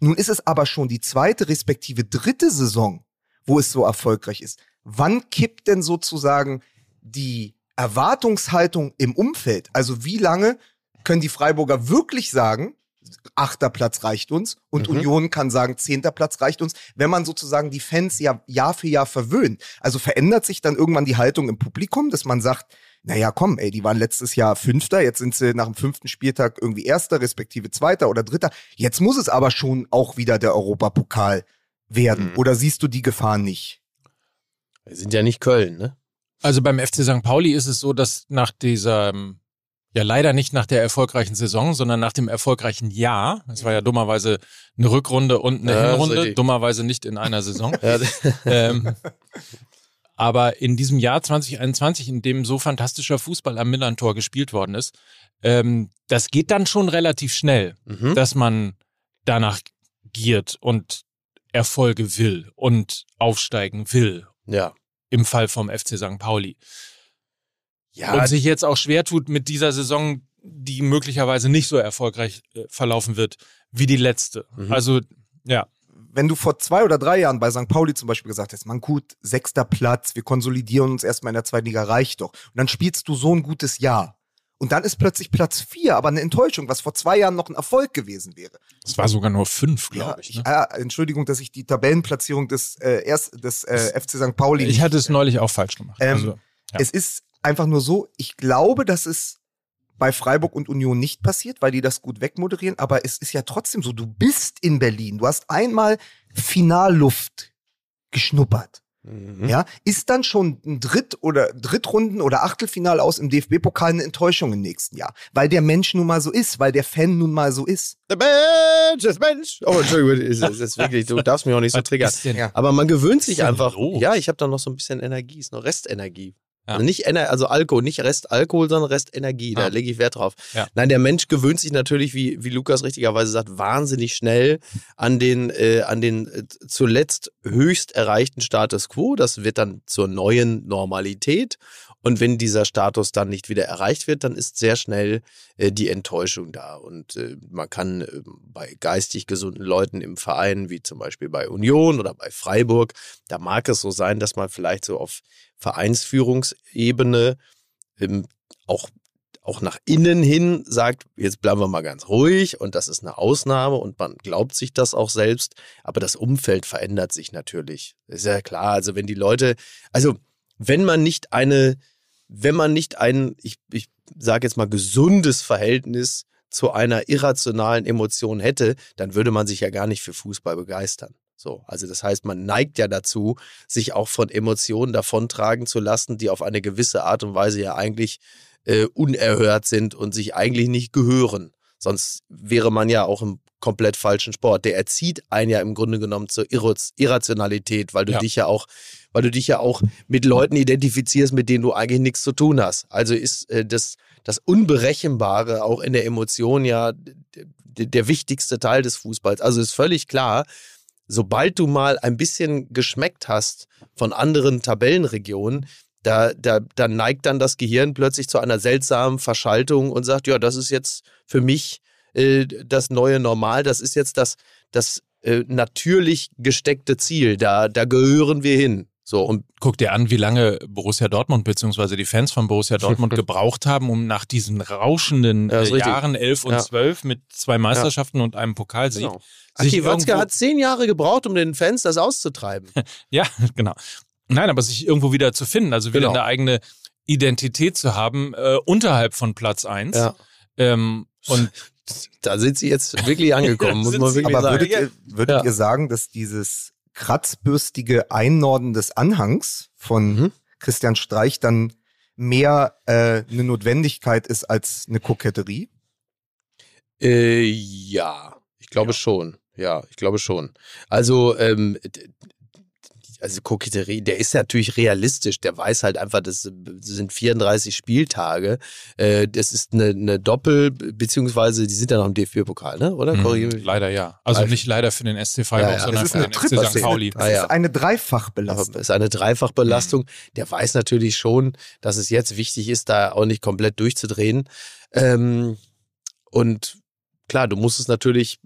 Nun ist es aber schon die zweite respektive dritte Saison, wo es so erfolgreich ist. Wann kippt denn sozusagen die Erwartungshaltung im Umfeld? Also wie lange können die Freiburger wirklich sagen, achter Platz reicht uns und Mhm. Union kann sagen, zehnter Platz reicht uns, wenn man sozusagen die Fans ja Jahr für Jahr verwöhnt. Also verändert sich dann irgendwann die Haltung im Publikum, dass man sagt, naja, komm, ey, die waren letztes Jahr Fünfter, jetzt sind sie nach dem fünften Spieltag irgendwie Erster, respektive Zweiter oder Dritter. Jetzt muss es aber schon auch wieder der Europapokal werden. Mhm. Oder siehst du die Gefahr nicht? Wir sind ja nicht Köln, ne? Also beim FC St. Pauli ist es so, dass nach dieser, ähm, ja leider nicht nach der erfolgreichen Saison, sondern nach dem erfolgreichen Jahr, es war ja dummerweise eine Rückrunde und eine Ja, Hinrunde, dummerweise nicht in einer Saison. [LAUGHS] Ähm, [LAUGHS] aber in diesem Jahr 2021, in dem so fantastischer Fußball am Millantor gespielt worden ist, ähm, das geht dann schon relativ schnell, mhm. dass man danach giert und Erfolge will und aufsteigen will. ja. Im Fall vom FC St. Pauli. Ja, und sich jetzt auch schwer tut mit dieser Saison, die möglicherweise nicht so erfolgreich äh, verlaufen wird wie die letzte. Mhm. Also, ja. Wenn du vor zwei oder drei Jahren bei St. Pauli zum Beispiel gesagt hast, man gut, sechster Platz, wir konsolidieren uns erstmal in der zweiten Liga, reicht doch. Und dann spielst du so ein gutes Jahr. Und dann ist plötzlich Platz vier, aber eine Enttäuschung, was vor zwei Jahren noch ein Erfolg gewesen wäre. Es war sogar nur fünf, Ja, glaube ich. ich, Ne? äh, Entschuldigung, dass ich die Tabellenplatzierung des, äh, erst, des äh, FC St. Pauli. Ich hatte es neulich auch falsch gemacht. Ähm, also, ja. Es ist einfach nur so, ich glaube, dass es bei Freiburg und Union nicht passiert, weil die das gut wegmoderieren, aber es ist ja trotzdem so, du bist in Berlin, du hast einmal Finalluft geschnuppert. Mhm. Ja, ist dann schon ein Dritt- oder Drittrunden- oder Achtelfinal aus im DFB-Pokal eine Enttäuschung im nächsten Jahr, weil der Mensch nun mal so ist, weil der Fan nun mal so ist. Der Mensch, das Mensch. Oh, Entschuldigung, das ist, ist wirklich, du darfst mich auch nicht so triggern. Aber man gewöhnt sich einfach. Ja, ich habe da noch so ein bisschen Energie, ist noch Restenergie. Ja. Also nicht Ener also Alkohol, nicht Restalkohol, sondern Restenergie. Da Ah. lege ich Wert drauf. Ja. Nein, der Mensch gewöhnt sich natürlich, wie, wie Lukas richtigerweise sagt, wahnsinnig schnell an den, äh, an den äh, zuletzt höchst erreichten Status quo. Das wird dann zur neuen Normalität. Und wenn dieser Status dann nicht wieder erreicht wird, dann ist sehr schnell äh, die Enttäuschung da. Und äh, man kann äh, bei geistig gesunden Leuten im Verein, wie zum Beispiel bei Union oder bei Freiburg, da mag es so sein, dass man vielleicht so auf Vereinsführungsebene ähm, auch auch nach innen hin sagt, jetzt bleiben wir mal ganz ruhig und das ist eine Ausnahme und man glaubt sich das auch selbst. Aber das Umfeld verändert sich natürlich. Ist ja klar. Also wenn die Leute, also wenn man nicht eine, wenn man nicht ein, ich, ich sage jetzt mal, gesundes Verhältnis zu einer irrationalen Emotion hätte, dann würde man sich ja gar nicht für Fußball begeistern. So, also das heißt, man neigt ja dazu, sich auch von Emotionen davontragen zu lassen, die auf eine gewisse Art und Weise ja eigentlich äh, unerhört sind und sich eigentlich nicht gehören. Sonst wäre man ja auch im komplett falschen Sport. Der erzieht einen ja im Grunde genommen zur Irrationalität, weil du Ja. dich ja auch, weil du dich ja auch mit Leuten identifizierst, mit denen du eigentlich nichts zu tun hast. Also ist äh, das, das Unberechenbare auch in der Emotion ja der wichtigste Teil des Fußballs. Also ist völlig klar, sobald du mal ein bisschen geschmeckt hast von anderen Tabellenregionen, da, da, da neigt dann das Gehirn plötzlich zu einer seltsamen Verschaltung und sagt, ja, das ist jetzt für mich äh, das neue Normal, das ist jetzt das, das äh, natürlich gesteckte Ziel, da, da gehören wir hin. So, und Guck dir an, wie lange Borussia Dortmund beziehungsweise die Fans von Borussia Dortmund [LAUGHS] gebraucht haben, um nach diesen rauschenden Ja, äh. Jahren 11 und Ja. 12 mit zwei Meisterschaften und einem Pokalsieg. genau. sich Aki Watzke hat zehn Jahre gebraucht, um den Fans das auszutreiben. [LAUGHS] Ja, genau. Nein, aber sich irgendwo wieder zu finden, also wieder Genau. eine eigene Identität zu haben, äh, unterhalb von Platz 1. Ja. Ähm, [LAUGHS] und Da sind sie jetzt wirklich angekommen, muss man wirklich Aber sagen. würdet, ihr, würdet Ja. ihr sagen, dass dieses kratzbürstige Einnorden des Anhangs von Mhm. Christian Streich dann mehr äh, eine Notwendigkeit ist als eine Koketterie? Äh, ja, ich glaube schon. Ja, ich glaube schon. Also, ähm, also Koketterie, der ist natürlich realistisch. Der weiß halt einfach, das sind 34 Spieltage. Äh, das ist eine, eine Doppel, beziehungsweise die sind ja noch im DFB-Pokal, ne? Oder? Korrigiere mh, mich. leider ja. Also Also- nicht leider für den SC Freiburg, Ja, ja. sondern Das ist für eine den Triple, St. Pauli. das Ah, ja. ist eine Dreifachbelastung. es ist eine Dreifachbelastung. Der weiß natürlich schon, dass es jetzt wichtig ist, da auch nicht komplett durchzudrehen. Ähm, und klar, du musst es natürlich,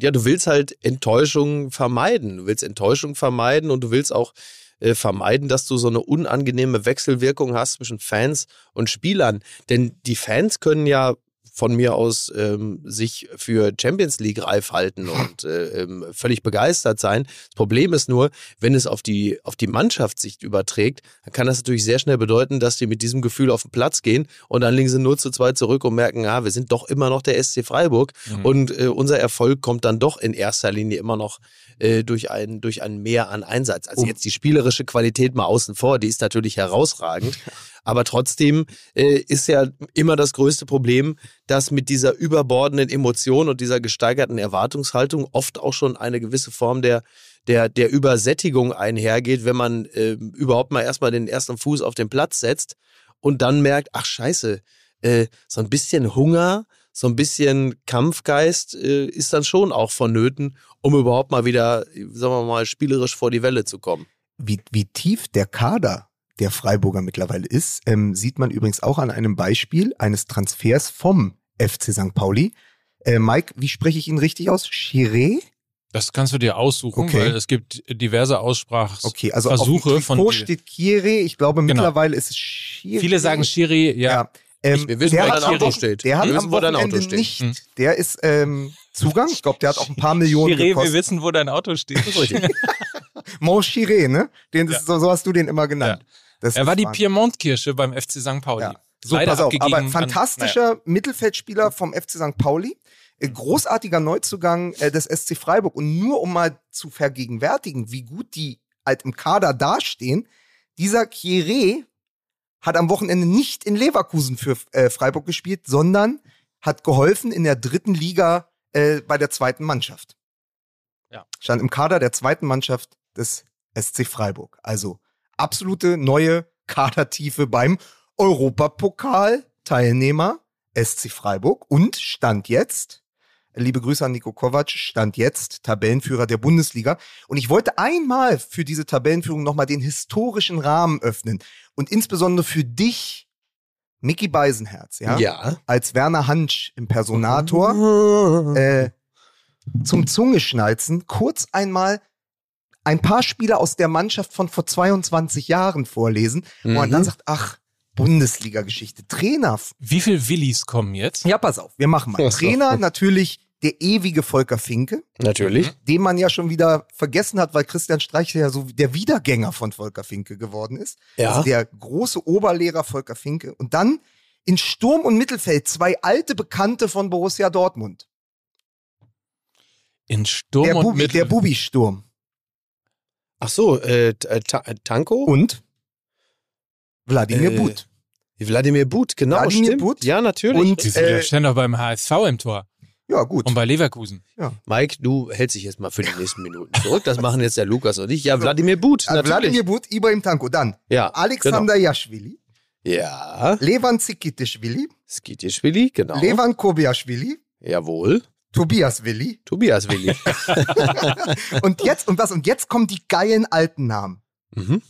ja, du willst halt Enttäuschung vermeiden. Du willst Enttäuschung vermeiden und du willst auch äh, vermeiden, dass du so eine unangenehme Wechselwirkung hast zwischen Fans und Spielern. Denn die Fans können ja von mir aus ähm, sich für Champions League reif halten und äh, ähm, völlig begeistert sein. Das Problem ist nur, wenn es auf die, auf die Mannschaft sich überträgt, dann kann das natürlich sehr schnell bedeuten, dass die mit diesem Gefühl auf den Platz gehen und dann liegen sie nur zu zwei zurück und merken, ja, wir sind doch immer noch der SC Freiburg Mhm. und äh, unser Erfolg kommt dann doch in erster Linie immer noch äh, durch, ein, durch ein Mehr an Einsatz. Also jetzt die spielerische Qualität mal außen vor, die ist natürlich herausragend. Aber trotzdem äh, ist ja immer das größte Problem, dass mit dieser überbordenden Emotion und dieser gesteigerten Erwartungshaltung oft auch schon eine gewisse Form der, der, der Übersättigung einhergeht, wenn man äh, überhaupt mal erstmal den ersten Fuß auf den Platz setzt und dann merkt, ach scheiße, äh, so ein bisschen Hunger, so ein bisschen Kampfgeist äh, ist dann schon auch vonnöten, um überhaupt mal wieder, sagen wir mal, spielerisch vor die Welle zu kommen. Wie, wie tief der Kader der Freiburger mittlerweile ist, ähm, sieht man übrigens auch an einem Beispiel eines Transfers vom FC St. Pauli. Äh, Mike, wie spreche ich ihn richtig aus? Chiré? Das kannst du dir aussuchen, Okay. weil es gibt diverse Aussprachs. Okay, also Versuche auf dem von Trikot steht Chiré. Ich glaube, Genau. mittlerweile ist es Chiré. Viele sagen Schiri, ja. ja. Ähm, Wir wissen, der wo dein Auto steht. Der hat Wir am wissen, wo dein Auto steht. nicht. Hm. Der ist ähm, Zugang. Ich glaube, der hat auch ein paar Millionen wir gekostet. wissen, wo dein Auto steht. [LAUGHS] Mon Chiré, ne? Den, das, Ja. so, so hast du den immer genannt. Das Er war die. Piemont-Kirsche beim FC St. Pauli. Ja. So, Leider pass auf, aber an- fantastischer Mittelfeldspieler vom FC St. Pauli. Äh, Großartiger Neuzugang äh, des SC Freiburg. Und nur um mal zu vergegenwärtigen, wie gut die halt im Kader dastehen, dieser Kieré hat am Wochenende nicht in Leverkusen für äh, Freiburg gespielt, sondern hat geholfen in der dritten Liga äh, bei der zweiten Mannschaft. Ja. Stand im Kader der zweiten Mannschaft des SC Freiburg. Also absolute neue Kadertiefe beim Europapokal-Teilnehmer SC Freiburg und stand jetzt, liebe Grüße an Nico Kovac, stand jetzt Tabellenführer der Bundesliga. Und ich wollte einmal für diese Tabellenführung nochmal den historischen Rahmen öffnen und insbesondere für dich, Mickey Beisenherz, ja, Ja. als Werner Hansch im Personator, äh, zum Zungeschnalzen kurz einmal ein paar Spieler aus der Mannschaft von vor 22 Jahren vorlesen, wo man Mhm. dann sagt, ach, Bundesliga-Geschichte. Trainer. Wie viel Willis kommen jetzt? Ja, pass auf, wir machen mal. [LAUGHS] Trainer natürlich der ewige Volker Finke, Natürlich. den man ja schon wieder vergessen hat, weil Christian Streich ja so der Wiedergänger von Volker Finke geworden ist. Ja. Also der große Oberlehrer Volker Finke. Und dann in Sturm und Mittelfeld zwei alte Bekannte von Borussia Dortmund. In Sturm Der und Bubi, Mittel. der Bubi-Sturm. Ach so, äh, äh, Ta äh, Tanko? Und Wladimir Äh, But. Wladimir But, genau, Wladimir stimmt. But Ja, natürlich. und- Die sind Äh, ja stehen doch beim HSV im Tor. Ja, gut. Und bei Leverkusen. Mike, du hältst dich jetzt mal für die nächsten Minuten zurück. Das machen jetzt der Lukas und ich. Ja, Wladimir But, Äh, natürlich. Wladimir But, Ibrahim Tanko. Dann ja, Alexander Jaschwili, Genau. Ja, Levan Zikitischwili, Skitischwili, genau. Levan Kobiaschwili, Jawohl. Tobias Willi. Tobias Willi. [LAUGHS] [LAUGHS] Und jetzt, und was? Und jetzt kommen die geilen alten Namen. mhm.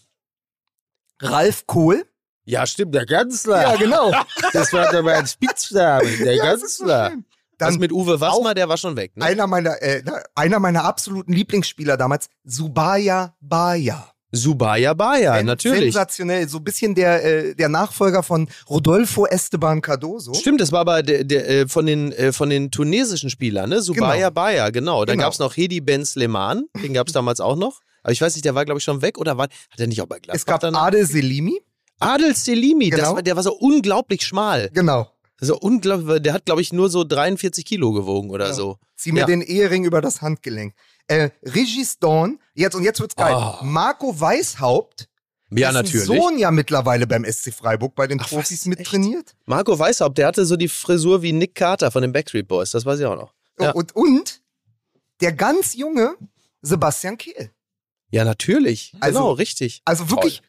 Ralf Kohl. Ja, stimmt, der Kanzler. Ja, genau. [LAUGHS] Das war der mein Spitzname, der Ja, das ist so Kanzler. Schön. Das Dann mit Uwe Wassmer, der war schon weg, ne? einer meiner, äh, einer meiner absoluten Lieblingsspieler damals, Subaya Baya. Subaya Baya, Sen- natürlich. Sensationell, so ein bisschen der, äh, der Nachfolger von Rodolfo Esteban Cardoso. Stimmt, das war aber der, der, äh, von, den, äh, von den tunesischen Spielern, ne? Subaya Genau. Baya, genau. Dann Genau. gab's noch Hedi Ben Sleman, den gab's [LAUGHS] damals auch noch. Aber ich weiß nicht, der war, glaube ich, schon weg oder war, hat er nicht auch bei Gladbach Es gab? Adel Selimi. Adel Selimi, das Genau. war, der war so unglaublich schmal. Genau. So unglaublich, der hat, glaube ich, nur so 43 Kilo gewogen oder Ja. so. Zieh mir Ja. den Ehering über das Handgelenk. Äh, Regis Dorn, jetzt und jetzt wird's geil. Oh. Marco Weishaupt, Ja, dessen natürlich. Sohn ja mittlerweile beim SC Freiburg bei den Ach, Profis mittrainiert. Marco Weishaupt, der hatte so die Frisur wie Nick Carter von den Backstreet Boys, das weiß ich auch noch. Ja. Und, und der ganz junge Sebastian Kehl. Ja, natürlich. Also- genau, richtig. Also wirklich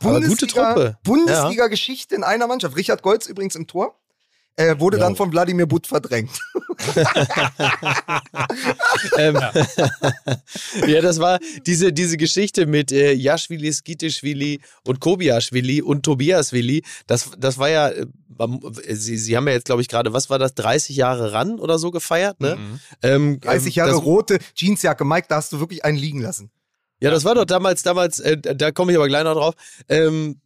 Aber gute Truppe. Bundesliga-Geschichte in einer Mannschaft. Richard Goltz übrigens im Tor. Äh, wurde Ja. dann von Wladimir But verdrängt. [LAUGHS] ähm, ja, das war diese, diese Geschichte mit äh, Jaschwili, Skitischwili und Kobiaschwili und Tobiaswili. Das, das war ja, äh, man- Sie, Sie haben ja jetzt, glaube ich, gerade, was war das, 30 Jahre ran oder so gefeiert, ne? Mhm. Ähm, 30 ähm, Jahre das, rote Jeansjacke. Mike, da hast du wirklich einen liegen lassen. Ja, das war doch damals, damals, äh, da komme ich aber gleich noch drauf. Ähm,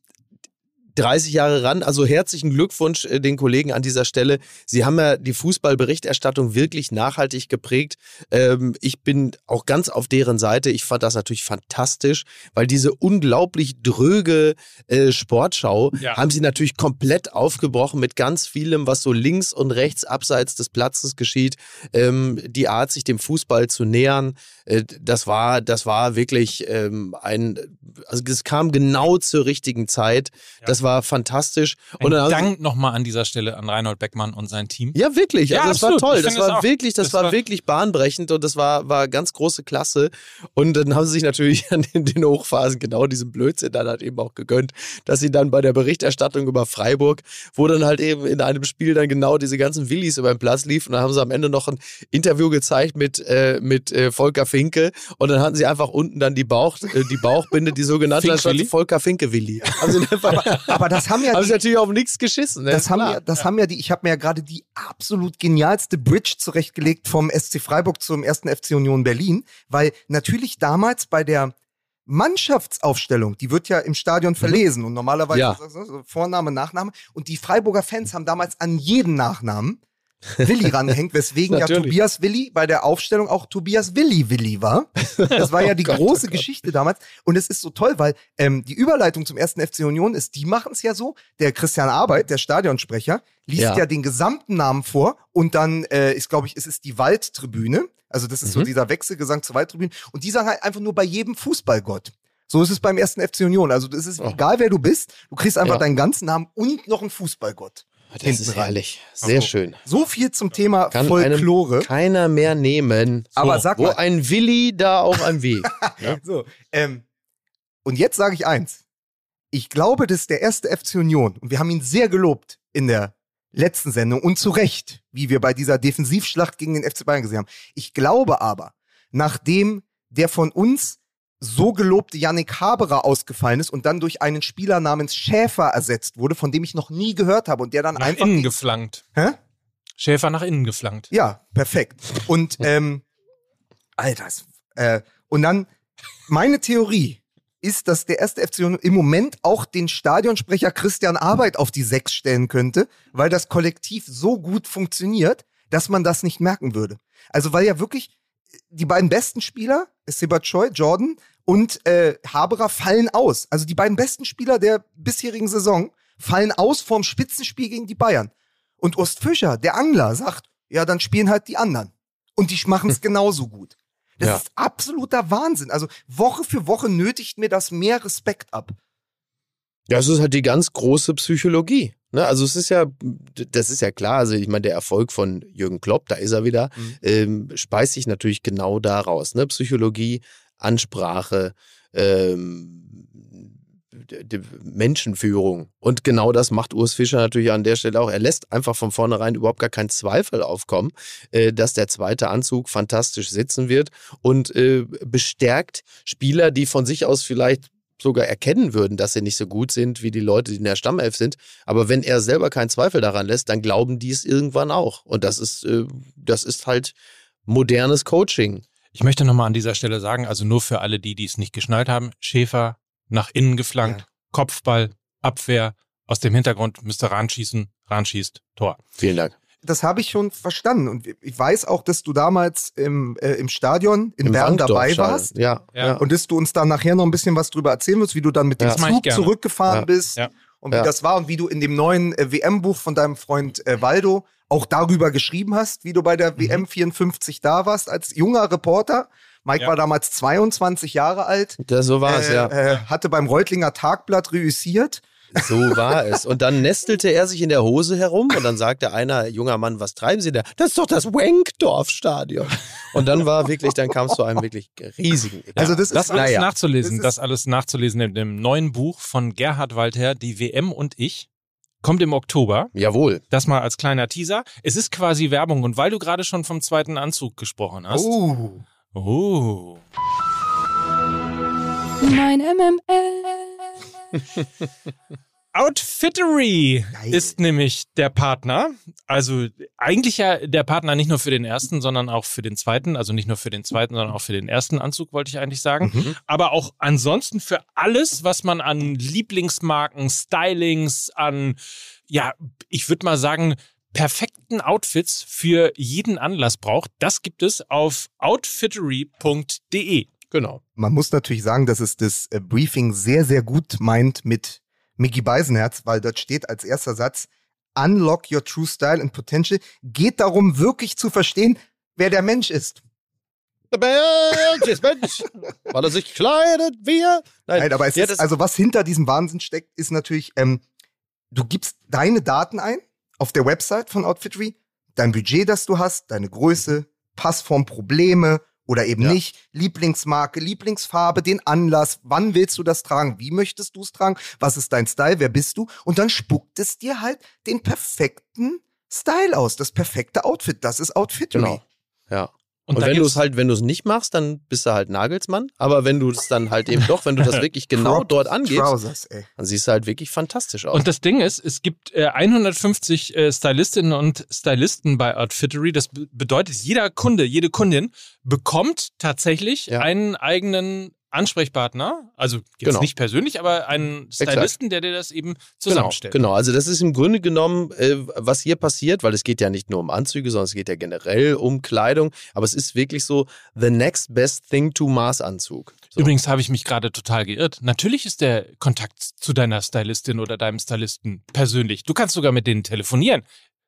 30 Jahre ran, also herzlichen Glückwunsch äh, den Kollegen an dieser Stelle. Sie haben ja die Fußballberichterstattung wirklich nachhaltig geprägt. Ähm, ich bin auch ganz auf deren Seite. Ich fand das natürlich fantastisch, weil diese unglaublich dröge äh, Sportschau Ja. haben sie natürlich komplett aufgebrochen mit ganz vielem, was so links und rechts abseits des Platzes geschieht. Ähm, die Art, sich dem Fußball zu nähern, äh, das war, das war wirklich ähm, ein, also es kam genau zur richtigen Zeit. Das war fantastisch. Ein Und dann Dank nochmal an dieser Stelle an Reinhold Beckmann und sein Team. ja, wirklich. Ja, Also das war toll. Das war wirklich, das, Das war, war- wirklich bahnbrechend und das war, war ganz große Klasse. Und dann haben sie sich natürlich [LAUGHS] an den, den Hochphasen genau diesen Blödsinn dann halt eben auch gegönnt, dass sie dann bei der Berichterstattung über Freiburg, wo dann halt eben in einem Spiel dann genau diese ganzen Willis über den Platz liefen, dann haben sie am Ende noch ein Interview gezeigt mit, äh, mit äh, Volker Finke und dann hatten sie einfach unten dann die Bauch, äh, die Bauchbinde, die sogenannte? Volker Finke Willi. [LAUGHS] Einfach, Aber das haben ja haben die, sie natürlich auf nichts geschissen. Ne? das haben ja, das haben ja die, ich habe mir ja gerade die absolut genialste Bridge zurechtgelegt vom SC Freiburg zum ersten FC Union Berlin, weil natürlich damals bei der Mannschaftsaufstellung, die wird ja im Stadion verlesen und normalerweise Ja. ist das so Vorname, Nachname und die Freiburger Fans haben damals an jeden Nachnamen Willi rangehängt, weswegen ja. Tobias Willi bei der Aufstellung auch Tobias Willi Willi war. Das war ja [LAUGHS] die Oh Gott, große oh. Geschichte damals. Und es ist so toll, weil ähm, die Überleitung zum ersten FC Union ist, die machen es ja so. Der Christian Arbeit, der Stadionsprecher, liest ja, Ja. den gesamten Namen vor und dann äh, ist, glaube ich, es ist die Waldtribüne. Also das ist so Mhm. dieser Wechselgesang zur Waldtribüne. Und die sagen halt einfach nur bei jedem Fußballgott. So ist es beim ersten FC Union. Also es ist Oh. egal, wer du bist, du kriegst einfach Ja. deinen ganzen Namen und noch einen Fußballgott. Das hinten ist rein. herrlich. Sehr so. schön. So viel zum Thema Kann Folklore. keiner mehr nehmen. Aber sag Wo mal- ein Willi, da auch ein W. [LAUGHS] So, ähm, und jetzt sage ich eins. Ich glaube, dass der erste FC Union, und wir haben ihn sehr gelobt in der letzten Sendung und zu Recht, wie wir bei dieser Defensivschlacht gegen den FC Bayern gesehen haben. Ich glaube aber, nachdem der von uns so gelobte Yannick Haberer ausgefallen ist und dann durch einen Spieler namens Schäfer ersetzt wurde, von dem ich noch nie gehört habe und der dann Nach einfach innen geflankt. Hä? Schäfer nach innen geflankt. Ja, perfekt. Und ähm, Alter, äh, und dann meine Theorie ist, dass der erste FC im Moment auch den Stadionsprecher Christian Arbeit auf die Sechs stellen könnte, weil das Kollektiv so gut funktioniert, dass man das nicht merken würde. Also weil ja wirklich die beiden besten Spieler, Choi, Jordan und äh, Haberer, fallen aus. Also die beiden besten Spieler der bisherigen Saison fallen aus vorm Spitzenspiel gegen die Bayern. Und Ust Fischer, der Angler, sagt, ja, dann spielen halt die anderen. Und die [LAUGHS] machen es genauso gut. Das Ja. ist absoluter Wahnsinn. Also Woche für Woche nötigt mir das mehr Respekt ab. Ja, es ist halt die ganz große Psychologie. Ne? Also es ist ja, das ist ja klar, also ich meine, der Erfolg von Jürgen Klopp, da ist er wieder, Mhm. ähm, speist sich natürlich genau daraus. Ne? Psychologie, Ansprache, ähm, Menschenführung. Und genau das macht Urs Fischer natürlich an der Stelle auch. Er lässt einfach von vornherein überhaupt gar keinen Zweifel aufkommen, äh, dass der zweite Anzug fantastisch sitzen wird und äh, bestärkt Spieler, die von sich aus vielleicht sogar erkennen würden, dass sie nicht so gut sind wie die Leute, die in der Stammelf sind. Aber wenn er selber keinen Zweifel daran lässt, dann glauben die es irgendwann auch. Und das ist, äh, das ist halt modernes Coaching. Ich möchte nochmal an dieser Stelle sagen, also nur für alle die, die es nicht geschnallt haben, Schäfer nach innen geflankt, Ja. Kopfball, Abwehr, aus dem Hintergrund müsste Rahn schießen, Rahn schießt, Tor. Vielen Dank. Das habe ich schon verstanden. Und ich weiß auch, dass du damals im, äh, im Stadion in Im Bern dabei warst. Ja, Ja. Und dass du uns dann nachher noch ein bisschen was drüber erzählen wirst, wie du dann mit dem Ja. Zug zurückgefahren Ja. bist Ja. und wie das war und wie du in dem neuen äh, WM-Buch von deinem Freund äh, Waldo auch darüber geschrieben hast, wie du bei der Mhm. WM 54 da warst als junger Reporter. Mike Ja. war damals 22 Jahre alt, Das, so war es, äh, ja. äh, hatte beim Reutlinger Tagblatt reüssiert. So war es. Und dann nestelte er sich in der Hose herum und dann sagte einer, junger Mann, was treiben Sie da? Das ist doch das Wankdorf-Stadion. Und dann war wirklich, dann kam es zu einem wirklich riesigen. Also das Das ist alles naja. nachzulesen, Das das, alles nachzulesen in dem neuen Buch von Gerhard Walther, Die WM und ich, kommt im Oktober. Jawohl. Das mal als kleiner Teaser. Es ist quasi Werbung und weil du gerade schon vom zweiten Anzug gesprochen hast. Oh. Oh. Mein MML. [LAUGHS] Outfittery Geil. ist nämlich der Partner. Also eigentlich ja der Partner nicht nur für den ersten, sondern auch für den zweiten. Also nicht nur für den zweiten, sondern auch für den ersten Anzug, wollte ich eigentlich sagen. Mhm. Aber auch ansonsten für alles, was man an Lieblingsmarken, Stylings, an, ja, ich würde mal sagen, perfekten Outfits für jeden Anlass braucht. Das gibt es auf outfittery.de. Genau. Man muss natürlich sagen, dass es das äh, Briefing sehr, sehr gut meint mit Mickey Beisenherz, weil dort steht als erster Satz, Unlock your true style and potential. Geht darum, wirklich zu verstehen, wer der Mensch ist. Der Mensch ist Mensch, [LAUGHS] weil er sich kleidet wie er. Nein, aber es ja, ist, also was hinter diesem Wahnsinn steckt, ist natürlich, ähm, du gibst deine Daten ein auf der Website von Outfittery, dein Budget, das du hast, deine Größe, Passform, Probleme oder eben Ja. nicht, Lieblingsmarke, Lieblingsfarbe, den Anlass, wann willst du das tragen, wie möchtest du es tragen, was ist dein Style, wer bist du und dann spuckt es dir halt den perfekten Style aus, das perfekte Outfit, das ist Outfittery. Genau. Ja. Und, Und, wenn du es halt, wenn du es nicht machst, dann bist du halt Nagelsmann. Aber wenn du es dann halt eben doch, wenn du das [LAUGHS] wirklich genau dort angehst, Trousers, dann siehst du halt wirklich fantastisch aus. Und das Ding ist, es gibt äh, 150 äh, Stylistinnen und Stylisten bei Outfittery. Das be bedeutet, jeder Kunde, jede Kundin bekommt tatsächlich Ja. einen eigenen Ansprechpartner. Also jetzt Genau. nicht persönlich, aber einen Stylisten, der dir das eben Genau, zusammenstellt. genau. Also das ist im Grunde genommen, äh, was hier passiert, weil es geht ja nicht nur um Anzüge, sondern es geht ja generell um Kleidung. Aber es ist wirklich so the next best thing to Maßanzug. So. Übrigens habe ich mich gerade total geirrt. Natürlich ist der Kontakt zu deiner Stylistin oder deinem Stylisten persönlich. Du kannst sogar mit denen telefonieren.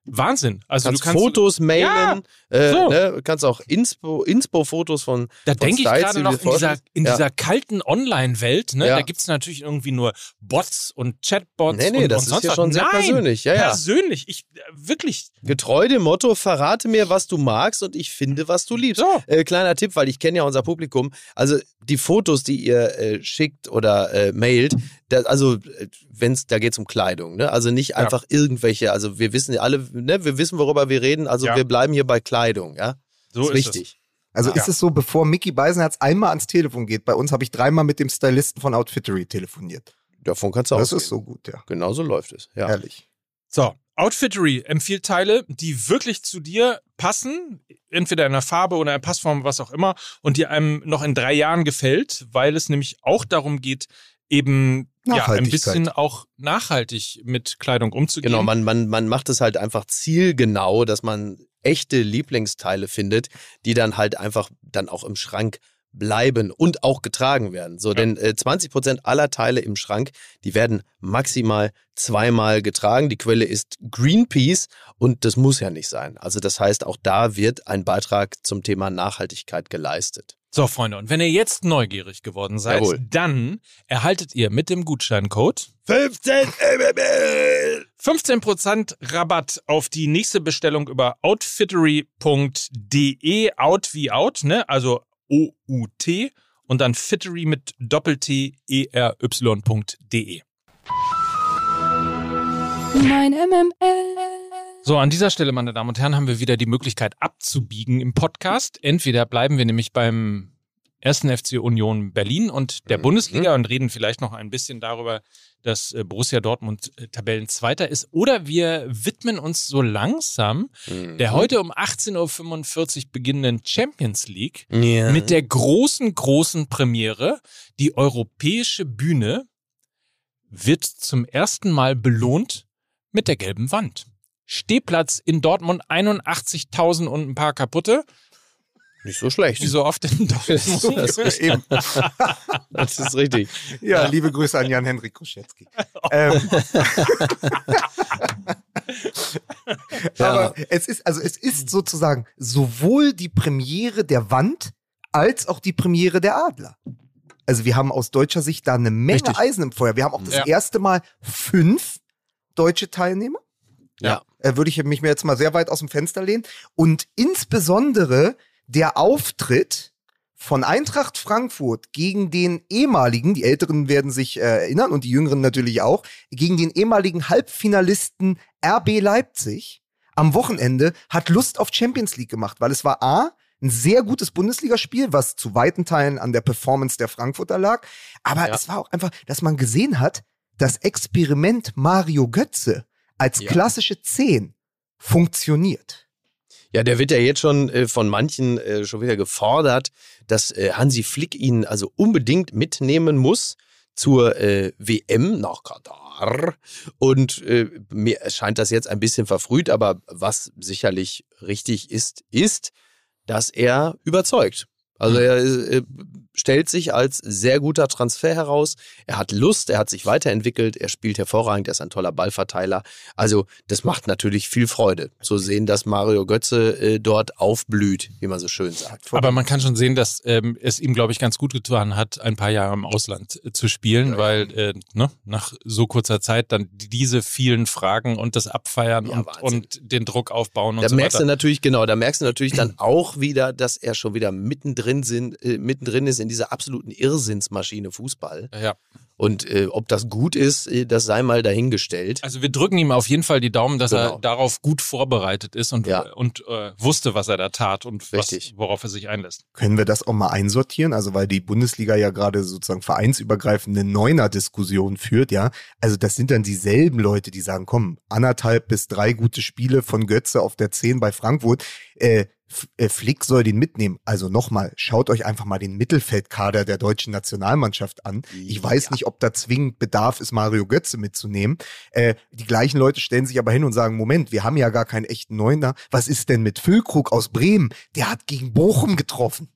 Wahnsinn. Also kannst du kannst Fotos mailen, äh, so. ne, kannst auch Inspo, Inspo-Fotos von Da denke ich gerade noch in dieser, in Ja. dieser kalten Online-Welt, ne? Ja. Da gibt es natürlich irgendwie nur Bots und Chatbots Nee, nee, und, das und ist sonst ja schon sehr Nein, persönlich. Ja, ja. Persönlich. Ich äh, wirklich. Getreu dem Motto, verrate mir, was du magst und ich finde, was du liebst. So. Äh, kleiner Tipp, weil ich kenne ja unser Publikum. Also die Fotos, die ihr äh, schickt oder äh, mailt, da, also äh, wenn's, da geht es um Kleidung. Ne? Also nicht einfach irgendwelche, also wir wissen ja alle, ne, wir wissen, worüber wir reden, also Ja. wir bleiben hier bei Kleidung. Ja? So ist ist wichtig. Also Ja. ist es so, bevor Mickey Beisenherz einmal ans Telefon geht, bei uns habe ich dreimal mit dem Stylisten von Outfittery telefoniert. Davon kannst du Das ausgehen. ist so gut, ja. Genau so läuft es. Ja. Ehrlich. So, Outfittery empfiehlt Teile, die wirklich zu dir passen, entweder in der Farbe oder in der Passform, was auch immer, und die einem noch in drei Jahren gefällt, weil es nämlich auch darum geht, eben ja, ein bisschen auch nachhaltig mit Kleidung umzugehen. Genau, man, man, man macht es halt einfach zielgenau, dass man echte Lieblingsteile findet, die dann halt einfach dann auch im Schrank bleiben und auch getragen werden. So, denn äh, 20% aller Teile im Schrank, die werden maximal zweimal getragen. Die Quelle ist Greenpeace und das muss ja nicht sein. Also das heißt, auch da wird ein Beitrag zum Thema Nachhaltigkeit geleistet. So, Freunde, und wenn ihr jetzt neugierig geworden seid, Jawohl. dann erhaltet ihr mit dem Gutscheincode 15 MML! 15% Rabatt auf die nächste Bestellung über outfittery.de, out wie out, ne? Also O-U-T und dann fittery mit Doppel-T, E-R-Y.de. Mein MML. So, an dieser Stelle, meine Damen und Herren, haben wir wieder die Möglichkeit abzubiegen im Podcast. Entweder bleiben wir nämlich beim ersten FC Union Berlin und der Mhm. Bundesliga und reden vielleicht noch ein bisschen darüber, dass äh, Borussia Dortmund äh, Tabellenzweiter ist. Oder wir widmen uns so langsam Mhm. der heute um 18.45 Uhr beginnenden Champions League ja. mit der großen, großen Premiere. Die europäische Bühne wird zum ersten Mal belohnt mit der gelben Wand. Stehplatz in Dortmund 81.000 und ein paar kaputte. Nicht so schlecht. Wie so oft in Das [LAUGHS] ist Dortmund. [LAUGHS] Eben. Das ist richtig. Ja, liebe Grüße an Jan-Henrik Koschetzky. [LAUGHS] ähm, aber es ist, also es ist sozusagen sowohl die Premiere der Wand als auch die Premiere der Adler. Also wir haben aus deutscher Sicht da eine Menge Richtig. Eisen im Feuer. Wir haben auch das Ja. erste Mal fünf deutsche Teilnehmer. Ja. Äh, würde ich mich mir jetzt mal sehr weit aus dem Fenster lehnen. Und insbesondere der Auftritt von Eintracht Frankfurt gegen den ehemaligen, die Älteren werden sich äh, erinnern und die Jüngeren natürlich auch, gegen den ehemaligen Halbfinalisten RB Leipzig am Wochenende hat Lust auf Champions League gemacht, weil es war A, ein sehr gutes Bundesligaspiel, was zu weiten Teilen an der Performance der Frankfurter lag. Aber Ja. es war auch einfach, dass man gesehen hat, das Experiment Mario Götze als Ja. klassische 10 funktioniert. Ja, der wird ja jetzt schon äh, von manchen äh, schon wieder gefordert, dass äh, Hansi Flick ihn also unbedingt mitnehmen muss zur äh, WM nach Katar. Und äh, mir erscheint das jetzt ein bisschen verfrüht, aber was sicherlich richtig ist, ist, dass er überzeugt. Also er äh, stellt sich als sehr guter Transfer heraus. Er hat Lust, er hat sich weiterentwickelt, er spielt hervorragend, er ist ein toller Ballverteiler. Also das macht natürlich viel Freude zu sehen, dass Mario Götze äh, dort aufblüht, wie man so schön sagt. Aber man kann schon sehen, dass ähm, es ihm, glaube ich, ganz gut getan hat, ein paar Jahre im Ausland äh, zu spielen, weil äh, ne, nach so kurzer Zeit dann diese vielen Fragen und das Abfeiern Ja, und, und den Druck aufbauen und Da so merkst weiter. du natürlich, genau, da merkst du natürlich dann auch wieder, dass er schon wieder mittendrin sind, äh, mittendrin ist in dieser absoluten Irrsinnsmaschine Fußball. Ja. Und äh, ob das gut ist, äh, das sei mal dahingestellt. Also wir drücken ihm auf jeden Fall die Daumen, dass Genau. er darauf gut vorbereitet ist und, Ja. und äh, wusste, was er da tat und was, worauf er sich einlässt. Können wir das auch mal einsortieren? Also, weil die Bundesliga ja gerade sozusagen vereinsübergreifende Neuner-Diskussion führt, ja. Also, das sind dann dieselben Leute, die sagen, komm, anderthalb bis drei gute Spiele von Götze auf der 10 bei Frankfurt. Äh, äh, Flick soll den mitnehmen. Also nochmal, schaut euch einfach mal den Mittelfeldkader der deutschen Nationalmannschaft an. Ich weiß Ja. nicht, ob da zwingend Bedarf ist, Mario Götze mitzunehmen. Äh, die gleichen Leute stellen sich aber hin und sagen, Moment, wir haben ja gar keinen echten Neuner. Was ist denn mit Füllkrug aus Bremen? Der hat gegen Bochum getroffen.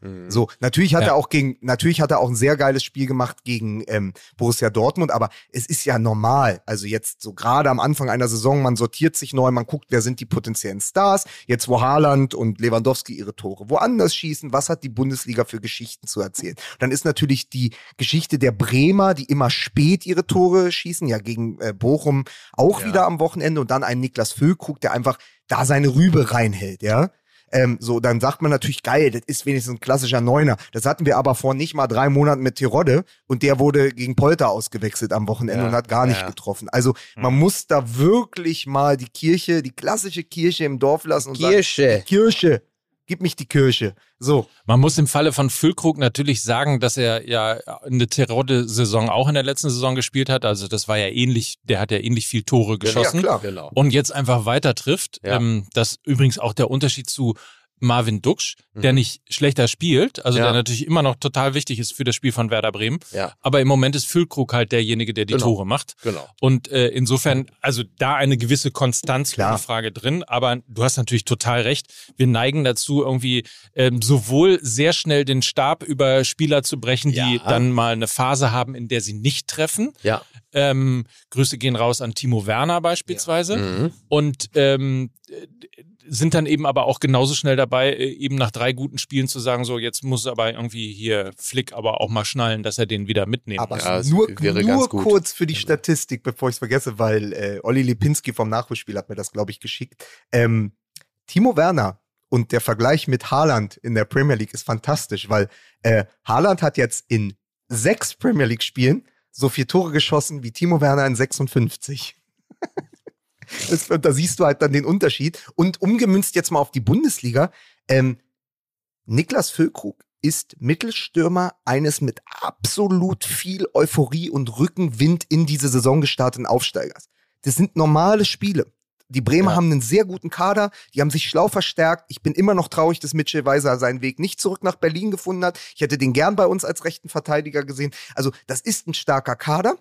Mhm. So, natürlich hat Ja. er auch gegen, natürlich hat er auch ein sehr geiles Spiel gemacht gegen ähm, Borussia Dortmund, aber es ist ja normal. Also jetzt so gerade am Anfang einer Saison, man sortiert sich neu, man guckt, wer sind die potenziellen Stars. Jetzt wo Haaland und Lewandowski ihre Tore woanders schießen, was hat die Bundesliga für Geschichten zu erzählen? Dann ist natürlich die Geschichte der Bremer, die immer spät ihre Tore schießen, ja gegen äh, Bochum auch Ja. wieder am Wochenende und dann ein Niklas Füllkrug, der einfach da seine Rübe reinhält, ja. Ähm, so, dann sagt man natürlich, geil, das ist wenigstens ein klassischer Neuner. Das hatten wir aber vor nicht mal drei Monaten mit Tirode und der wurde gegen Polter ausgewechselt am Wochenende Ja, und hat gar nicht ja. getroffen. Also man muss da wirklich mal die Kirche, die klassische Kirche im Dorf lassen und Kirche. sagen, Kirche, Gib mich die Kirche. So. Man muss im Falle von Füllkrug natürlich sagen, dass er ja eine Terodde-Saison auch in der letzten Saison gespielt hat. Also das war ja ähnlich, der hat ja ähnlich viel Tore geschossen. Ja, klar. Genau. Und jetzt einfach weiter trifft. Ja. Ähm, das ist übrigens auch der Unterschied zu Marvin Duksch, der Mhm. nicht schlechter spielt, also Ja. der natürlich immer noch total wichtig ist für das Spiel von Werder Bremen. Ja. Aber im Moment ist Füllkrug halt derjenige, der die Genau. Tore macht. Genau. Und äh, insofern, also da eine gewisse Konstanz Klar. Frage drin. Aber du hast natürlich total recht. Wir neigen dazu, irgendwie ähm, sowohl sehr schnell den Stab über Spieler zu brechen, die Ja. dann mal eine Phase haben, in der sie nicht treffen. Ja. Ähm, Grüße gehen raus an Timo Werner beispielsweise. Mhm. Und ähm, äh, sind dann eben aber auch genauso schnell dabei, äh, eben nach drei guten Spielen zu sagen, so jetzt muss aber irgendwie hier Flick aber auch mal schnallen, dass er den wieder mitnehmen Aber muss. Ja, nur, wäre nur ganz gut. kurz für die Statistik, bevor ich es vergesse, weil äh, Olli Lipinski vom Nachholspiel hat mir das, glaube ich, geschickt. Ähm, Timo Werner und der Vergleich mit Haaland in der Premier League ist fantastisch, weil äh, Haaland hat jetzt in sechs Premier League-Spielen so vier Tore geschossen wie Timo Werner in 56. das, und da siehst du halt dann den Unterschied. Und umgemünzt jetzt mal auf die Bundesliga, ähm, Niklas Füllkrug ist Mittelstürmer eines mit absolut viel Euphorie und Rückenwind in diese Saison gestarteten Aufsteigers. Das sind normale Spiele. Die Bremer Ja. haben einen sehr guten Kader, die haben sich schlau verstärkt. Ich bin immer noch traurig, dass Mitchell Weiser seinen Weg nicht zurück nach Berlin gefunden hat. Ich hätte den gern bei uns als rechten Verteidiger gesehen. Also, das ist ein starker Kader.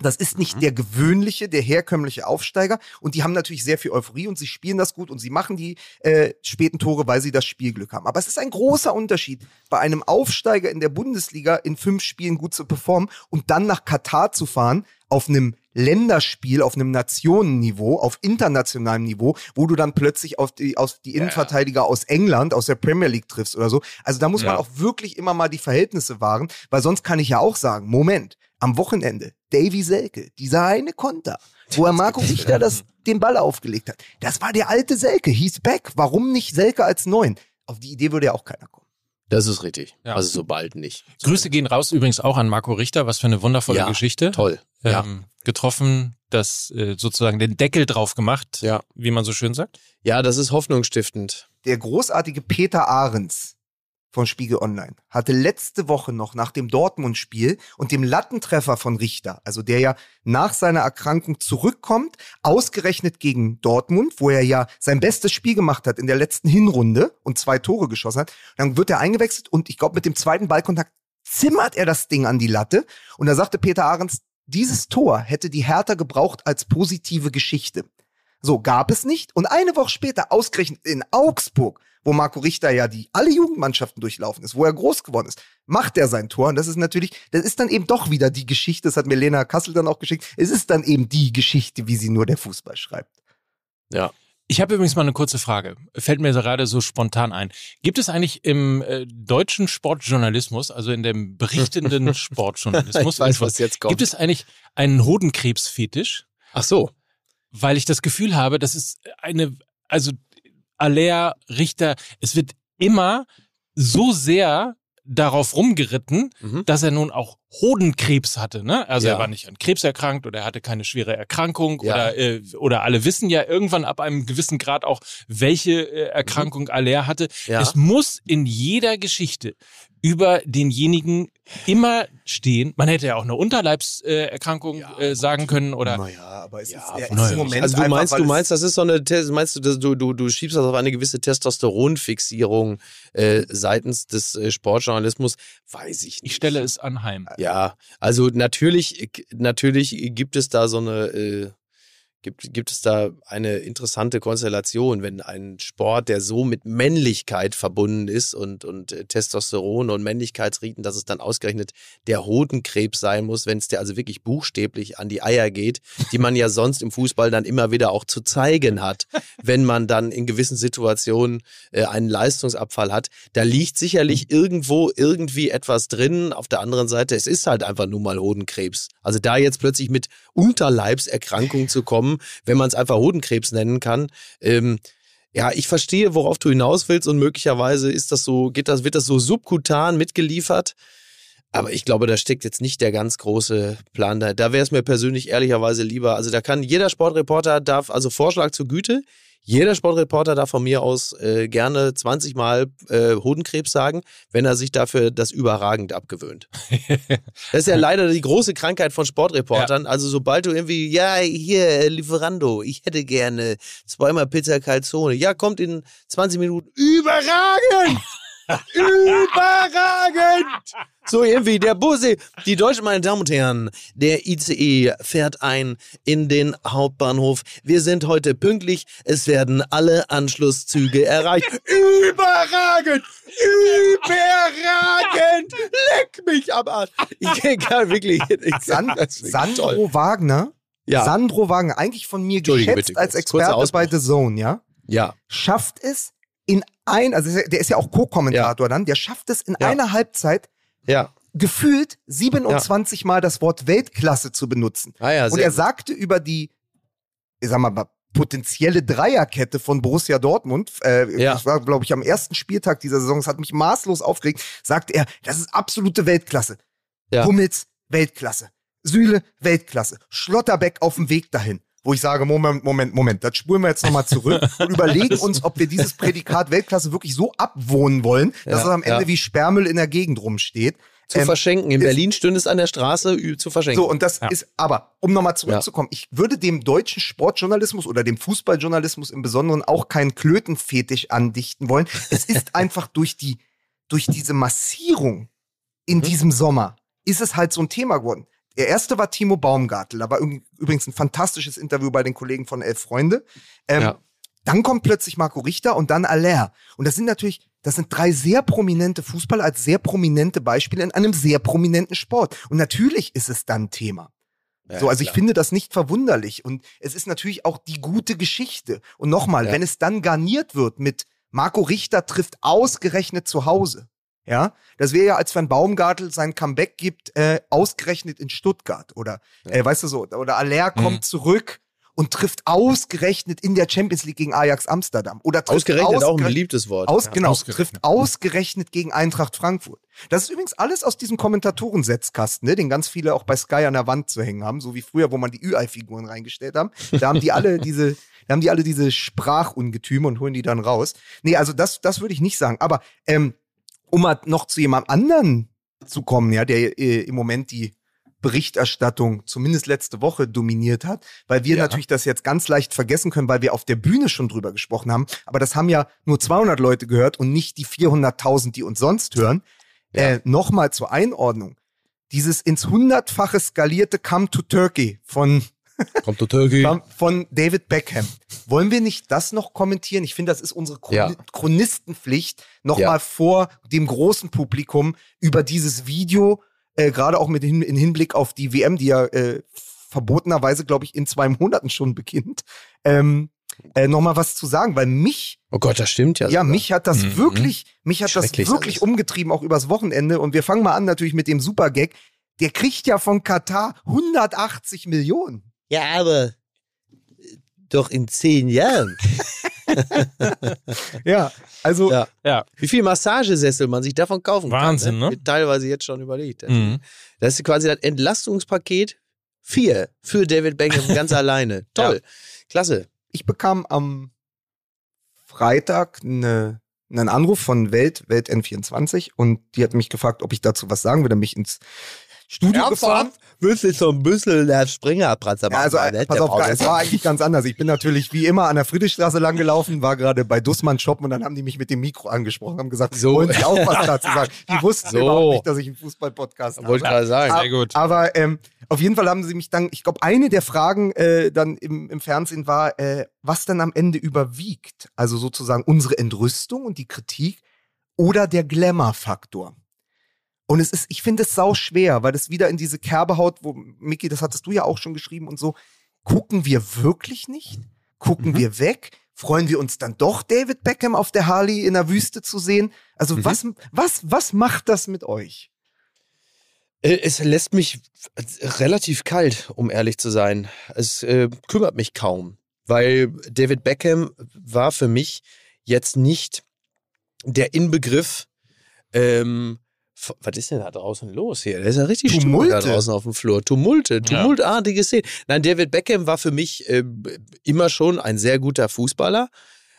Das ist nicht der gewöhnliche, der herkömmliche Aufsteiger. Und die haben natürlich sehr viel Euphorie und sie spielen das gut und sie machen die äh, späten Tore, weil sie das Spielglück haben. Aber es ist ein großer Unterschied, bei einem Aufsteiger in der Bundesliga in fünf Spielen gut zu performen und dann nach Katar zu fahren, auf einem Länderspiel, auf einem Nationenniveau, auf internationalem Niveau, wo du dann plötzlich auf die, auf die Innenverteidiger aus England, aus der Premier League triffst oder so. Also da muss man Ja. auch wirklich immer mal die Verhältnisse wahren, weil sonst kann ich ja auch sagen, Moment, am Wochenende, Davy Selke, dieser eine Konter, wo er Marco Richter das, den Ball aufgelegt hat. Das war der alte Selke, he's back. Warum nicht Selke als Neun? Auf die Idee würde ja auch keiner kommen. Das ist richtig. Ja. Also so bald nicht. Grüße gehen raus übrigens auch an Marco Richter, was für eine wundervolle Ja, Geschichte. Toll. Ja. Ähm, getroffen, das äh, sozusagen den Deckel drauf gemacht, Ja. wie man so schön sagt. ja, das ist hoffnungsstiftend. Der großartige Peter Ahrens von Spiegel Online hatte letzte Woche noch nach dem Dortmund-Spiel und dem Lattentreffer von Richter, also der ja nach seiner Erkrankung zurückkommt, ausgerechnet gegen Dortmund, wo er ja sein bestes Spiel gemacht hat in der letzten Hinrunde und zwei Tore geschossen hat. Dann wird er eingewechselt und ich glaube, mit dem zweiten Ballkontakt zimmert er das Ding an die Latte. Und da sagte Peter Ahrens, dieses Tor hätte die Hertha gebraucht als positive Geschichte. So gab es nicht. Und eine Woche später, ausgerechnet in Augsburg, wo Marco Richter ja die alle Jugendmannschaften durchlaufen ist, wo er groß geworden ist, macht er sein Tor. Und das ist natürlich, das ist dann eben doch wieder die Geschichte, das hat mir Lena Kassel dann auch geschickt. Es ist dann eben die Geschichte, wie sie nur der Fußball schreibt. Ja. Ich habe übrigens mal eine kurze Frage. Fällt mir gerade so spontan ein. Gibt es eigentlich im äh, deutschen Sportjournalismus, also in dem berichtenden [LAUGHS] Sportjournalismus, Ich weiß, was jetzt kommt. gibt es eigentlich einen Hodenkrebsfetisch? Ach so. Weil ich das Gefühl habe, das ist eine, also Aller, Richter, es wird immer so sehr darauf rumgeritten, Mhm. dass er nun auch Hodenkrebs hatte. Ne? Also Ja. er war nicht an Krebs erkrankt oder er hatte keine schwere Erkrankung Ja. oder, äh, oder alle wissen ja irgendwann ab einem gewissen Grad auch, welche äh, Erkrankung Aller hatte. Mhm. Ja. Es muss in jeder Geschichte über denjenigen immer stehen. Man hätte ja auch eine Unterleibserkrankung äh, sagen können oder naja, aber es Ja, ist, ist naja. im Moment Also du einfach, meinst, du meinst, das ist so eine, meinst du, dass du, du, du schiebst das auf eine gewisse Testosteronfixierung äh, seitens des äh, Sportjournalismus? Weiß ich nicht. ich stelle es anheim. Ja, also natürlich, natürlich gibt es da so eine, äh, gibt, gibt es da eine interessante Konstellation, wenn ein Sport, der so mit Männlichkeit verbunden ist und, und äh, Testosteron und Männlichkeitsriten, dass es dann ausgerechnet der Hodenkrebs sein muss, wenn es dir also wirklich buchstäblich an die Eier geht, die man ja sonst im Fußball dann immer wieder auch zu zeigen hat, wenn man dann in gewissen Situationen äh, einen Leistungsabfall hat. Da liegt sicherlich irgendwo irgendwie etwas drin. Auf der anderen Seite, es ist halt einfach nur mal Hodenkrebs. Also da jetzt plötzlich mit Unterleibserkrankungen zu kommen, wenn man es einfach Hodenkrebs nennen kann, ähm, ja, ich verstehe, worauf du hinaus willst und möglicherweise ist das so, geht das, wird das so subkutan mitgeliefert. Aber ich glaube, da steckt jetzt nicht der ganz große Plan da. Da wäre es mir persönlich ehrlicherweise lieber. Also da kann jeder Sportreporter darf, also Vorschlag zur Güte, jeder Sportreporter darf von mir aus äh, gerne 20 Mal äh, Hodenkrebs sagen, wenn er sich dafür das überragend abgewöhnt. [LAUGHS] das ist ja leider die große Krankheit von Sportreportern. Also sobald du irgendwie, ja, hier, Lieferando, ich hätte gerne zweimal Pizza Calzone. Ja, kommt in 20 Minuten. Überragend! [LAUGHS] Überragend! So irgendwie, der Busse, die Deutschen, meine Damen und Herren, der ICE fährt ein in den Hauptbahnhof. Wir sind heute pünktlich. Es werden alle Anschlusszüge erreicht. Überragend! Überragend! Leck mich am Arsch. Ich kann wirklich. Ich San Sandro toll. Wagner, Ja. Sandro Wagner, eigentlich von mir geschätzt bitte, als Experte bei. The Zone, ja, Ja. schafft es in ein, also der ist ja auch Co-Kommentator dann, der schafft es in Ja. einer Halbzeit Ja. gefühlt 27 Mal das Wort Weltklasse zu benutzen. Ah ja, Und er sagte über die, ich sag mal, potenzielle Dreierkette von Borussia Dortmund, äh, Ja. das war, glaube ich, am ersten Spieltag dieser Saison, das hat mich maßlos aufgeregt, sagte er, das ist absolute Weltklasse. Ja. Hummels, Weltklasse. Süle, Weltklasse. Schlotterbeck auf dem Weg dahin. Wo ich sage, Moment, Moment, Moment, das spulen wir jetzt nochmal zurück [LAUGHS] und überlegen uns, ob wir dieses Prädikat Weltklasse wirklich so abwohnen wollen, dass Ja, es am Ende ja. wie Sperrmüll in der Gegend rumsteht. Zu Ähm, verschenken. In Berlin stünde es an der Straße zu verschenken. so, und das Ja. ist, aber um nochmal zurückzukommen, ich würde dem deutschen Sportjournalismus oder dem Fußballjournalismus im Besonderen auch keinen Klötenfetisch andichten wollen. Es [LAUGHS] ist einfach durch die, durch diese Massierung in Mhm. diesem Sommer ist es halt so ein Thema geworden. Der erste war Timo Baumgartel, da war üb- übrigens ein fantastisches Interview bei den Kollegen von Elf Freunde. Ähm, Ja. Dann kommt plötzlich Marco Richter und dann Aller. Und das sind natürlich, das sind drei sehr prominente Fußballer als sehr prominente Beispiele in einem sehr prominenten Sport. Und natürlich ist es dann Thema. Ja, so, also ich klar. finde das nicht verwunderlich. Und es ist natürlich auch die gute Geschichte. Und nochmal, Ja. wenn es dann garniert wird mit Marco Richter trifft ausgerechnet zu Hause. Ja, das wäre ja, als wenn Baumgartel sein Comeback gibt, äh, ausgerechnet in Stuttgart oder, äh, weißt du so, oder Aller kommt zurück und trifft ausgerechnet in der Champions League gegen Ajax Amsterdam oder trifft Ausgerechnet auch ein beliebtes Wort. aus, Ja. genau, ausgerechnet. trifft ausgerechnet gegen Eintracht Frankfurt. Das ist übrigens alles aus diesem Kommentatorensetzkasten, ne, den ganz viele auch bei Sky an der Wand zu hängen haben, so wie früher, wo man die Ü-Ei-Figuren reingestellt haben. Da haben die alle [LAUGHS] diese, da haben die alle diese Sprachungetüme und holen die dann raus. Nee, also das, das würde ich nicht sagen. Aber ähm, um mal noch zu jemand anderen zu kommen, ja, der äh, im Moment die Berichterstattung zumindest letzte Woche dominiert hat, weil wir Ja. natürlich das jetzt ganz leicht vergessen können, weil wir auf der Bühne schon drüber gesprochen haben. Aber das haben ja nur 200 Leute gehört und nicht die 400.000, die uns sonst hören. Äh, Nochmal zur Einordnung. Dieses ins hundertfache skalierte Come to Turkey von Kommt der Türkei. von- von David Beckham. Wollen wir nicht das noch kommentieren? Ich finde, das ist unsere Chron Ja. Chronistenpflicht, nochmal Ja. vor dem großen Publikum über dieses Video, äh, gerade auch mit hin, in Hinblick auf die WM, die ja äh, verbotenerweise, glaube ich, in zwei Monaten schon beginnt, ähm, äh, nochmal was zu sagen, weil mich, Oh Gott, das stimmt ja. ja, sogar. mich hat das Mhm. wirklich, mich hat das wirklich alles. umgetrieben, auch übers Wochenende. Und wir fangen mal an natürlich mit dem Supergag. Der kriegt ja von Katar 180 Millionen. Ja, aber doch in zehn Jahren. [LAUGHS] Ja, also Ja. Ja. Wie viel Massagesessel man sich davon kaufen Wahnsinn, kann. ne? Wird Teilweise jetzt schon überlegt. Mhm. Das ist quasi das Entlastungspaket 4 für David Beckham ganz [LAUGHS] alleine. Toll. Klasse. ich bekam am Freitag eine, einen Anruf von Welt, Welt N24 und die hat mich gefragt, ob ich dazu was sagen würde, mich ins Studio gefahren. Willst du so ein bisschen der Springerpratzer Ja, also äh, pass auf, es war eigentlich ganz anders. Ich bin natürlich wie immer an der Friedrichstraße lang gelaufen, war gerade bei Dussmann shoppen und dann haben die mich mit dem Mikro angesprochen, haben gesagt, So. wollen Sie auch was [LAUGHS] dazu sagen? Die wussten So. überhaupt nicht, dass ich einen Fußball-Podcast habe. Wollte gerade sagen. Sehr gut. Aber ähm, auf jeden Fall haben sie mich dann, ich glaube, eine der Fragen äh, dann im, im Fernsehen war, äh, was dann am Ende überwiegt. Also sozusagen unsere Entrüstung und die Kritik oder der Glamour-Faktor. Und es ist, ich finde es sau schwer, weil das wieder in diese Kerbe haut, wo, Micky, das hattest du ja auch schon geschrieben und so. Gucken wir wirklich nicht? Gucken Mhm. wir weg? Freuen wir uns dann doch, David Beckham auf der Harley in der Wüste zu sehen? Also Mhm. was, was, was macht das mit euch? Äh, Es lässt mich relativ kalt, um ehrlich zu sein. Es äh, kümmert mich kaum, weil David Beckham war für mich jetzt nicht der Inbegriff ähm, Was ist denn da draußen los hier? Da ist ja richtig Tumulte. Stimmung da draußen auf dem Flur. Tumulte, tumultartige Szenen. Nein, David Beckham war für mich äh, immer schon ein sehr guter Fußballer.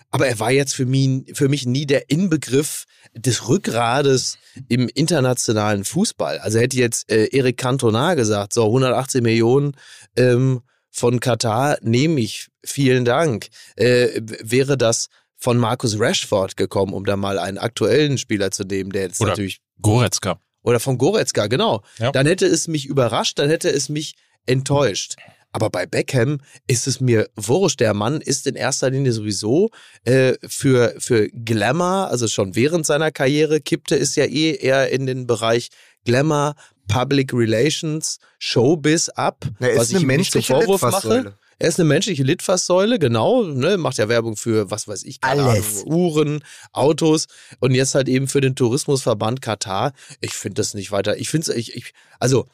Aber er war jetzt für mich, für mich nie der Inbegriff des Rückgrades im internationalen Fußball. Also hätte jetzt äh, Eric Cantona gesagt, so 180 Millionen ähm, von Katar nehme ich, vielen Dank. Äh, wäre das von Marcus Rashford gekommen, um da mal einen aktuellen Spieler zu nehmen, der jetzt Oder- natürlich Goretzka. oder von Goretzka, genau. Ja. Dann hätte es mich überrascht, dann hätte es mich enttäuscht. Aber bei Beckham ist es mir wurscht. Der Mann ist in erster Linie sowieso äh, für, für Glamour, also schon während seiner Karriere, kippte es ja eh eher in den Bereich Glamour, Public Relations, Showbiz ab. Ist was ich ihm nicht zum menschliche Vorwurf mache. Er ist eine menschliche Litfaßsäule, genau. Ne, macht ja Werbung für, was weiß ich, keine Alles. Ahnung, Uhren, Autos und jetzt halt eben für den Tourismusverband Katar. Ich finde das nicht weiter. Ich finde es, ich, ich, also,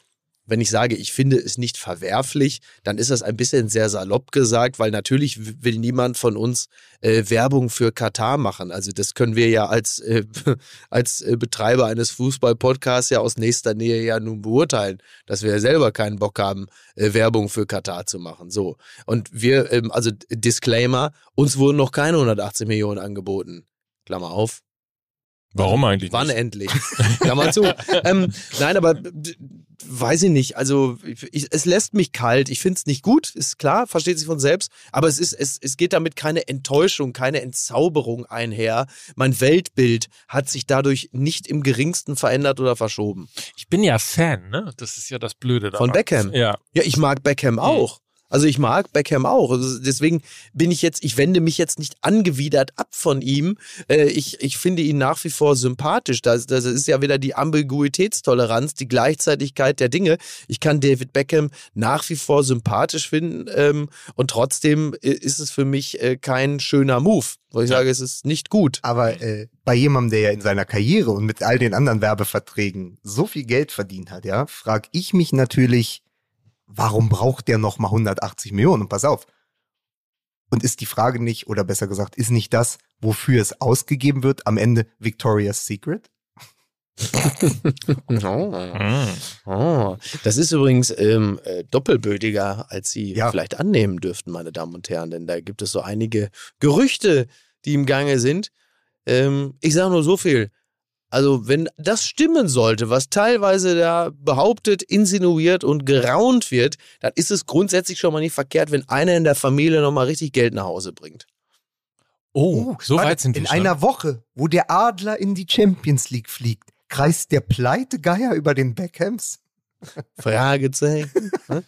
wenn ich sage, ich finde es nicht verwerflich, dann ist das ein bisschen sehr salopp gesagt, weil natürlich will niemand von uns äh, Werbung für Katar machen. Also das können wir ja als, äh, [LAUGHS] als äh, Betreiber eines Fußball-Podcasts ja aus nächster Nähe ja nun beurteilen, dass wir ja selber keinen Bock haben, äh, Werbung für Katar zu machen. So. Und wir, ähm, also Disclaimer, uns wurden noch keine 180 Millionen angeboten. Klammer auf. Warum eigentlich Wann nicht? endlich? Klammer zu. [LAUGHS] ähm, nein, aber weiß ich nicht. Also ich, es lässt mich kalt. Ich finde es nicht gut, ist klar, versteht sich von selbst. Aber es, ist, es, es geht damit keine Enttäuschung, keine Entzauberung einher. Mein Weltbild hat sich dadurch nicht im geringsten verändert oder verschoben. Ich bin ja Fan, ne? Das ist ja das Blöde daran. Von Beckham? Ja. Ja, ich mag Beckham auch. Also ich mag Beckham auch. Also deswegen bin ich jetzt, ich wende mich jetzt nicht angewidert ab von ihm. Äh, ich, ich finde ihn nach wie vor sympathisch. Das, das ist ja wieder die Ambiguitätstoleranz, die Gleichzeitigkeit der Dinge. Ich kann David Beckham nach wie vor sympathisch finden ähm, und trotzdem äh, ist es für mich äh, kein schöner Move, wo ich sage, es ist nicht gut. Aber äh, bei jemandem, der ja in seiner Karriere und mit all den anderen Werbeverträgen so viel Geld verdient hat, ja, frage ich mich natürlich, warum braucht der noch mal 180 Millionen? Und pass auf. Und ist die Frage nicht, oder besser gesagt, ist nicht das, wofür es ausgegeben wird, am Ende Victoria's Secret? [LAUGHS] Oh. Mhm. Oh, das ist übrigens ähm, äh, doppelbödiger, als Sie Ja. vielleicht annehmen dürften, meine Damen und Herren, denn da gibt es so einige Gerüchte, die im Gange sind. Ähm, ich sage nur so viel. Also, wenn das stimmen sollte, was teilweise da behauptet, insinuiert und geraunt wird, dann ist es grundsätzlich schon mal nicht verkehrt, wenn einer in der Familie nochmal richtig Geld nach Hause bringt. Oh, so warte, weit sind wir In schon. einer Woche, wo der Adler in die Champions League fliegt, kreist der Pleitegeier über den Beckhams? [LAUGHS] Fragezeichen. Ne?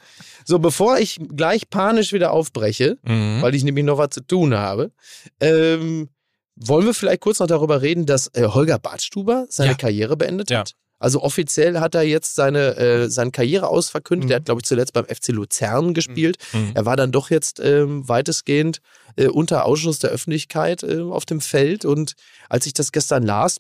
so, bevor ich gleich panisch wieder aufbreche, Mhm. weil ich nämlich noch was zu tun habe. Ähm, wollen wir vielleicht kurz noch darüber reden, dass äh, Holger Badstuber seine Ja. Karriere beendet Ja. hat? Also offiziell hat er jetzt seine, äh, seine Karriere ausverkündet. Mhm. Er hat, glaube ich, zuletzt beim FC Luzern gespielt. Mhm. Er war dann doch jetzt ähm, weitestgehend äh, unter Ausschuss der Öffentlichkeit äh, auf dem Feld. Und als ich das gestern las,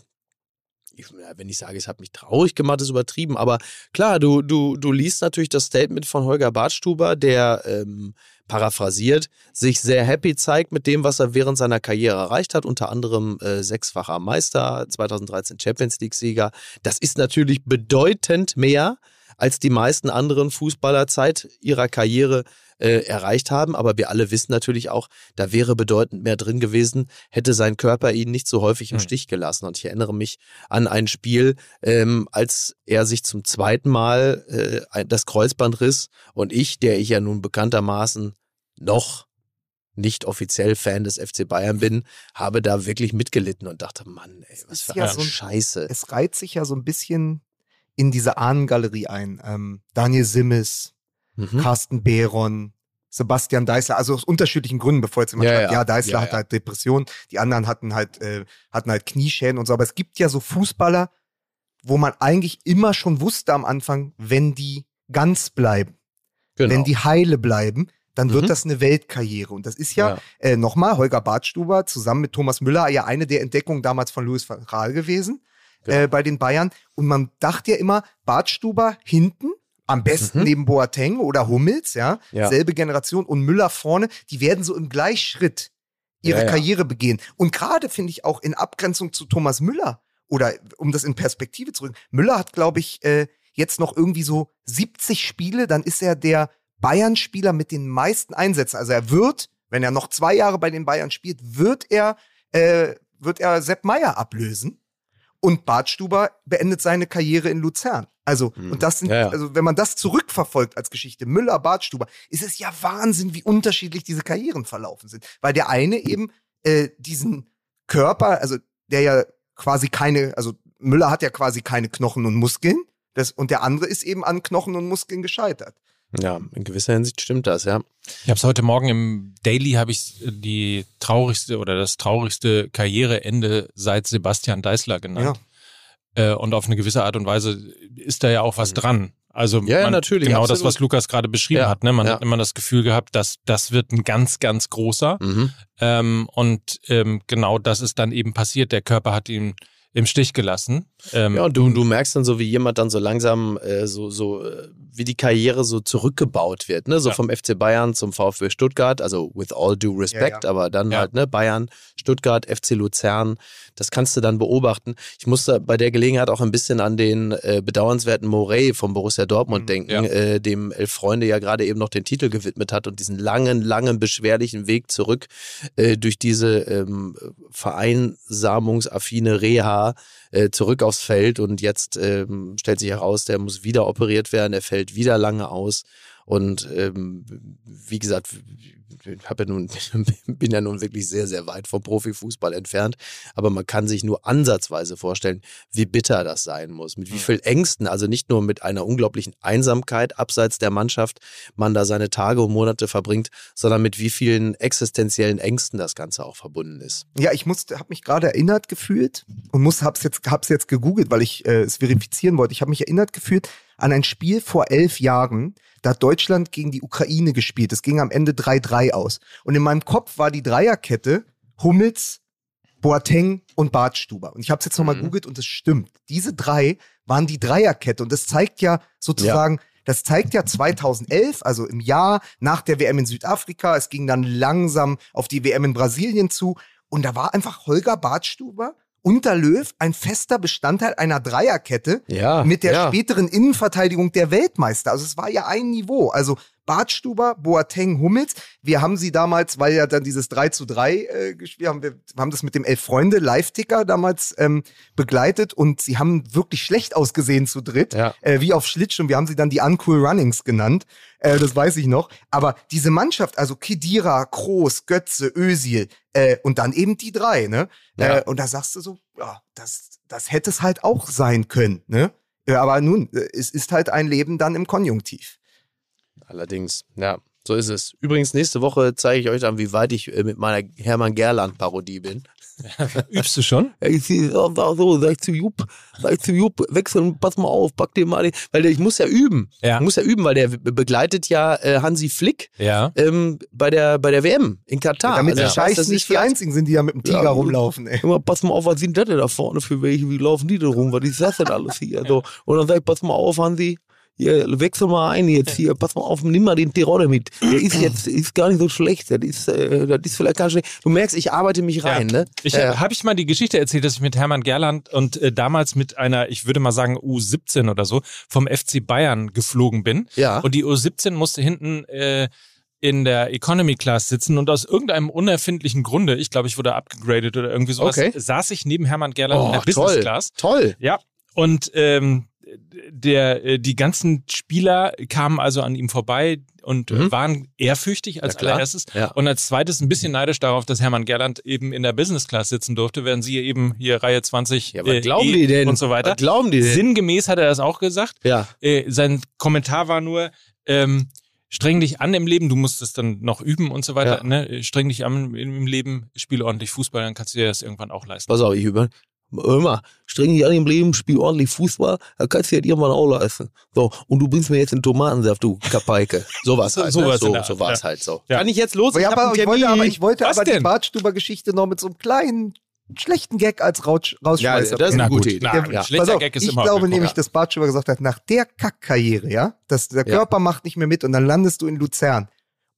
wenn ich sage, es hat mich traurig gemacht, ist übertrieben. Aber klar, du, du, du liest natürlich das Statement von Holger Bartstuber, der ähm, paraphrasiert, sich sehr happy zeigt mit dem, was er während seiner Karriere erreicht hat, unter anderem äh, sechsfacher Meister, 2013 Champions League-Sieger. Das ist natürlich bedeutend mehr, als die meisten anderen Fußballer Zeit ihrer Karriere äh, erreicht haben. Aber wir alle wissen natürlich auch, da wäre bedeutend mehr drin gewesen, hätte sein Körper ihn nicht so häufig im Hm. Stich gelassen. Und ich erinnere mich an ein Spiel, ähm, als er sich zum zweiten Mal äh, das Kreuzband riss und ich, der ich ja nun bekanntermaßen noch nicht offiziell Fan des FC Bayern bin, habe da wirklich mitgelitten und dachte, Mann, ey, was für ja eine so ein- Scheiße. Es reiht sich ja so ein bisschen in diese Ahnengalerie ein. Ähm, Daniel Simmes, Mhm. Carsten Behron, Sebastian Deißler, also aus unterschiedlichen Gründen, bevor jetzt jemand Ja, sagt, ja. ja, Deißler Ja, hat halt Depressionen, die anderen hatten halt, äh, hatten halt Knieschäden und so, aber es gibt ja so Fußballer, wo man eigentlich immer schon wusste am Anfang, wenn die ganz bleiben, Genau. wenn die heile bleiben, dann wird Mhm. das eine Weltkarriere. Und das ist ja, Ja. äh, nochmal, Holger Bartstuber zusammen mit Thomas Müller ja eine der Entdeckungen damals von Louis van Gaal gewesen Genau. äh, bei den Bayern. Und man dachte ja immer, Bartstuber hinten, am besten Mhm. neben Boateng oder Hummels, ja, Ja. selbe Generation und Müller vorne, die werden so im Gleichschritt ihre Ja, ja. Karriere begehen. Und gerade finde ich auch in Abgrenzung zu Thomas Müller oder um das in Perspektive zu rücken, Müller hat, glaube ich, äh, jetzt noch irgendwie so 70 Spiele, dann ist er der Bayern-Spieler mit den meisten Einsätzen. Also er wird, wenn er noch zwei Jahre bei den Bayern spielt, wird er, äh, wird er Sepp Meier ablösen. Und Bartstuber beendet seine Karriere in Luzern. Also, Hm. und das sind, Ja, ja. also wenn man das zurückverfolgt als Geschichte, Müller, Bartstuber, ist es ja Wahnsinn, wie unterschiedlich diese Karrieren verlaufen sind. Weil der eine eben äh, diesen Körper, also der ja quasi keine, also Müller hat ja quasi keine Knochen und Muskeln. Das, und der andere ist eben an Knochen und Muskeln gescheitert. Ja, in gewisser Hinsicht stimmt das, ja. Ich habe es heute Morgen im Daily habe ich die traurigste oder das traurigste Karriereende seit Sebastian Deißler genannt. Äh, und auf eine gewisse Art und Weise ist da ja auch was dran. Also Mhm. Ja, ja, natürlich, genau das, absolut. was Lukas gerade beschrieben Ja, hat. Ne? Man ja. hat immer das Gefühl gehabt, dass das wird ein ganz, ganz großer. Mhm. Ähm, und ähm, genau das ist dann eben passiert. Der Körper hat ihn im Stich gelassen. Ähm, Ja, und du, du merkst dann so, wie jemand dann so langsam äh, so, so, äh, wie die Karriere so zurückgebaut wird, ne? So Ja. vom FC Bayern zum VfB Stuttgart, also with all due respect, Ja, ja. aber dann Ja. halt, ne, Bayern, Stuttgart, FC Luzern, das kannst du dann beobachten. Ich musste bei der Gelegenheit auch ein bisschen an den äh, bedauernswerten Morey vom Borussia Dortmund Mhm, denken, ja. äh, dem Elf Freunde ja gerade eben noch den Titel gewidmet hat und diesen langen, langen, beschwerlichen Weg zurück äh, durch diese ähm, vereinsamungsaffine Reha äh, zurück aufs Feld und jetzt ähm, stellt sich heraus, der muss wieder operiert werden, er fällt wieder lange aus. Und ähm, wie gesagt, ich ja nun, [LAUGHS] bin ja nun wirklich sehr, sehr weit vom Profifußball entfernt, aber man kann sich nur ansatzweise vorstellen, wie bitter das sein muss, mit wie viel Ängsten, also nicht nur mit einer unglaublichen Einsamkeit abseits der Mannschaft man da seine Tage und Monate verbringt, sondern mit wie vielen existenziellen Ängsten das Ganze auch verbunden ist. Ja, ich musste, habe mich gerade erinnert gefühlt und muss, hab's jetzt, hab's jetzt gegoogelt, weil ich äh, es verifizieren wollte. Ich habe mich erinnert gefühlt an ein Spiel vor elf Jahren. Da hat Deutschland gegen die Ukraine gespielt. Es ging am Ende 3-3 aus. Und in meinem Kopf war die Dreierkette Hummels, Boateng und Bartstuber. Und ich habe es jetzt nochmal Mhm. googelt und es stimmt. Diese drei waren die Dreierkette. Und das zeigt ja sozusagen, das zeigt ja 2011, also im Jahr nach der WM in Südafrika. Es ging dann langsam auf die WM in Brasilien zu. Und da war einfach Holger Bartstuber unter Löw ein fester Bestandteil einer Dreierkette Ja, mit der ja. späteren Innenverteidigung der Weltmeister. Also es war ja ein Niveau. Also Bartstuber, Boateng, Hummels. Wir haben sie damals, weil ja dann dieses 3 zu 3 äh, gespielt haben, wir haben das mit dem Elf Freunde Live-Ticker damals ähm, begleitet und sie haben wirklich schlecht ausgesehen zu dritt, Ja. äh, wie auf Schlitsch und wir haben sie dann die Uncool Runnings genannt. Äh, das weiß ich noch. Aber diese Mannschaft, also Kedira, Kroos, Götze, Özil äh, und dann eben die drei, ne? Ja. Äh, und da sagst du so, ja, das, das hätte es halt auch sein können, ne? Ja, aber nun, äh, es ist halt ein Leben dann im Konjunktiv. Allerdings, ja, so ist es. Übrigens, nächste Woche zeige ich euch dann, wie weit ich äh, mit meiner Hermann Gerland-Parodie bin. [LAUGHS] Übst du schon? Ja, ich sehe so, so, sag ich zu Jupp, sag ich zu Jupp, wechseln, pass mal auf, pack dir mal den, weil der, ich muss ja üben. Ja. Ich muss ja üben, weil der be- begleitet ja äh, Hansi Flick Ja. ähm, bei, der, bei der WM in Katar. Damit die Also, das heißt, Scheiß das ist nicht die vielleicht- einzigen sind, die da mit dem Tiger Ja, rumlaufen, ey. Immer, pass mal auf, was sind das denn da vorne für welche? Wie laufen die denn rum? Was ist das denn alles hier? So. Und dann sag ich, pass mal auf, Hansi, hier, wechsel mal ein jetzt hier, pass mal auf, nimm mal den Tirone mit. Der ist jetzt, ist gar nicht so schlecht. Das ist, äh, das ist vielleicht gar nicht schlecht. Du merkst, ich arbeite mich rein, Ja. ne? Ich Ja. habe ich mal die Geschichte erzählt, dass ich mit Hermann Gerland und äh, damals mit einer, ich würde mal sagen U17 oder so, vom FC Bayern geflogen bin. Ja. Und die U17 musste hinten äh, in der Economy Class sitzen und aus irgendeinem unerfindlichen Grunde, ich glaube, ich wurde abgegradet oder irgendwie sowas, Okay. saß ich neben Hermann Gerland in der Business Oh, toll, Class. toll. Ja, und ähm, der, äh, die ganzen Spieler kamen also an ihm vorbei und äh, Mhm. waren ehrfürchtig als Ja, allererstes. Ja. Und als zweites ein bisschen neidisch darauf, dass Hermann Gerland eben in der Business Class sitzen durfte, während sie eben hier Reihe 20 Ja, äh, glauben E die denn? und so weiter. Was glauben die denn? Sinngemäß hat er das auch gesagt. Ja. Äh, sein Kommentar war nur, ähm, streng dich an im Leben, du musst es dann noch üben und so weiter. Ja. Ne? Streng dich an im Leben, spiele ordentlich Fußball, dann kannst du dir das irgendwann auch leisten. Pass auf, ich über. Mal, streng dich an im Leben, spiel ordentlich Fußball, dann kannst du dir das irgendwann auch leisten. So, und du bringst mir jetzt einen Tomatensaft, du Kapeike. So war's So- halt. sowas ne? so, der so Art, war's ja. halt so. Ja. Kann ich jetzt los? Ja, hab aber, ich wollte, aber ich wollte Was aber die? Bartstuber-Geschichte noch mit so einem kleinen, schlechten Gag als Rautsch rausschmeißen. Ja, das ist Na eine gute gut, Idee. na, Der- ein schlechter Pass auf, Gag ist ich immer glaube nämlich, dass Bartstuber gesagt hat, nach der Kackkarriere, ja, dass der Körper macht nicht mehr mit und dann landest du in Luzern.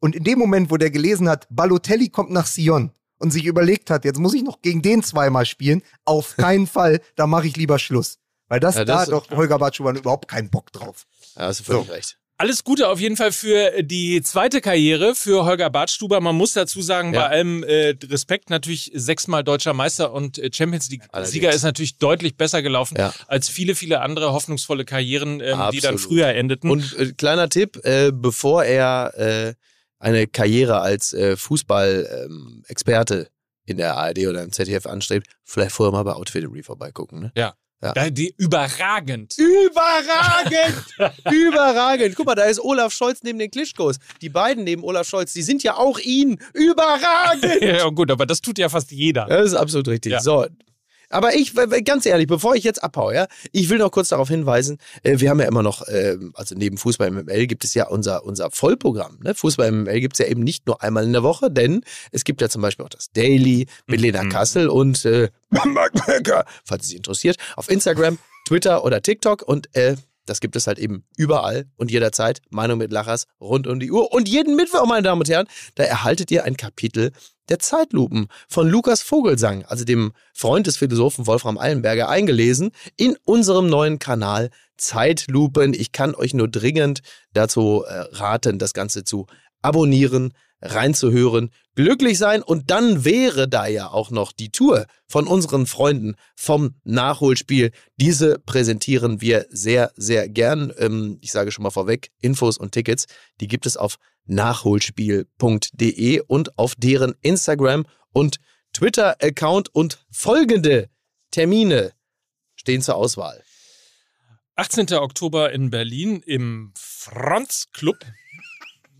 Und in dem Moment, wo der gelesen hat, Balotelli kommt nach Sion und sich überlegt hat, jetzt muss ich noch gegen den zweimal spielen, auf [LAUGHS] keinen Fall, da mache ich lieber Schluss. Weil das, Ja, da das- hat doch Holger Bartschuber überhaupt keinen Bock drauf. Ja, hast du völlig recht. Alles Gute auf jeden Fall für die zweite Karriere für Holger Bartstuber. Man muss dazu sagen, Ja. bei allem äh, Respekt natürlich sechsmal deutscher Meister und äh, Champions League Allerdings. Sieger ist natürlich deutlich besser gelaufen Ja. als viele, viele andere hoffnungsvolle Karrieren, ähm, die dann früher endeten. Und äh, kleiner Tipp, äh, bevor er äh, eine Karriere als äh, Fußball-Experte in der ARD oder im ZDF anstrebt, vielleicht vorher mal bei Outfittery vorbeigucken. Ne? Da, die überragend. Überragend! [LAUGHS] Überragend! Guck mal, da ist Olaf Scholz neben den Klitschkos. Die beiden neben Olaf Scholz, die sind ja auch ihn. Überragend! [LAUGHS] ja, gut, aber das tut ja fast jeder. Das ist absolut richtig. Ja. So. Aber ich, ganz ehrlich, bevor ich jetzt abhaue, ja, ich will noch kurz darauf hinweisen, äh, wir haben ja immer noch, äh, also neben Fußball MML gibt es ja unser, unser Vollprogramm. Ne? Fußball MML gibt es ja eben nicht nur einmal in der Woche, denn es gibt ja zum Beispiel auch das Daily mit Lena Mhm. Kassel und äh, [LAUGHS] Mark Becker, falls es Sie interessiert, auf Instagram, Twitter oder TikTok und äh, das gibt es halt eben überall und jederzeit. Meinung mit Lachers rund um die Uhr. Und jeden Mittwoch, meine Damen und Herren, da erhaltet ihr ein Kapitel der Zeitlupen von Lukas Vogelsang, also dem Freund des Philosophen Wolfram Eilenberger, eingelesen in unserem neuen Kanal Zeitlupen. Ich kann euch nur dringend dazu äh, raten, das Ganze zu abonnieren, reinzuhören, glücklich sein und dann wäre da ja auch noch die Tour von unseren Freunden vom Nachholspiel. Diese präsentieren wir sehr, sehr gern. Ähm, ich sage schon mal vorweg, Infos und Tickets, die gibt es auf nachholspiel.de und auf deren Instagram und Twitter-Account und folgende Termine stehen zur Auswahl. 18. Oktober in Berlin im Franz Club.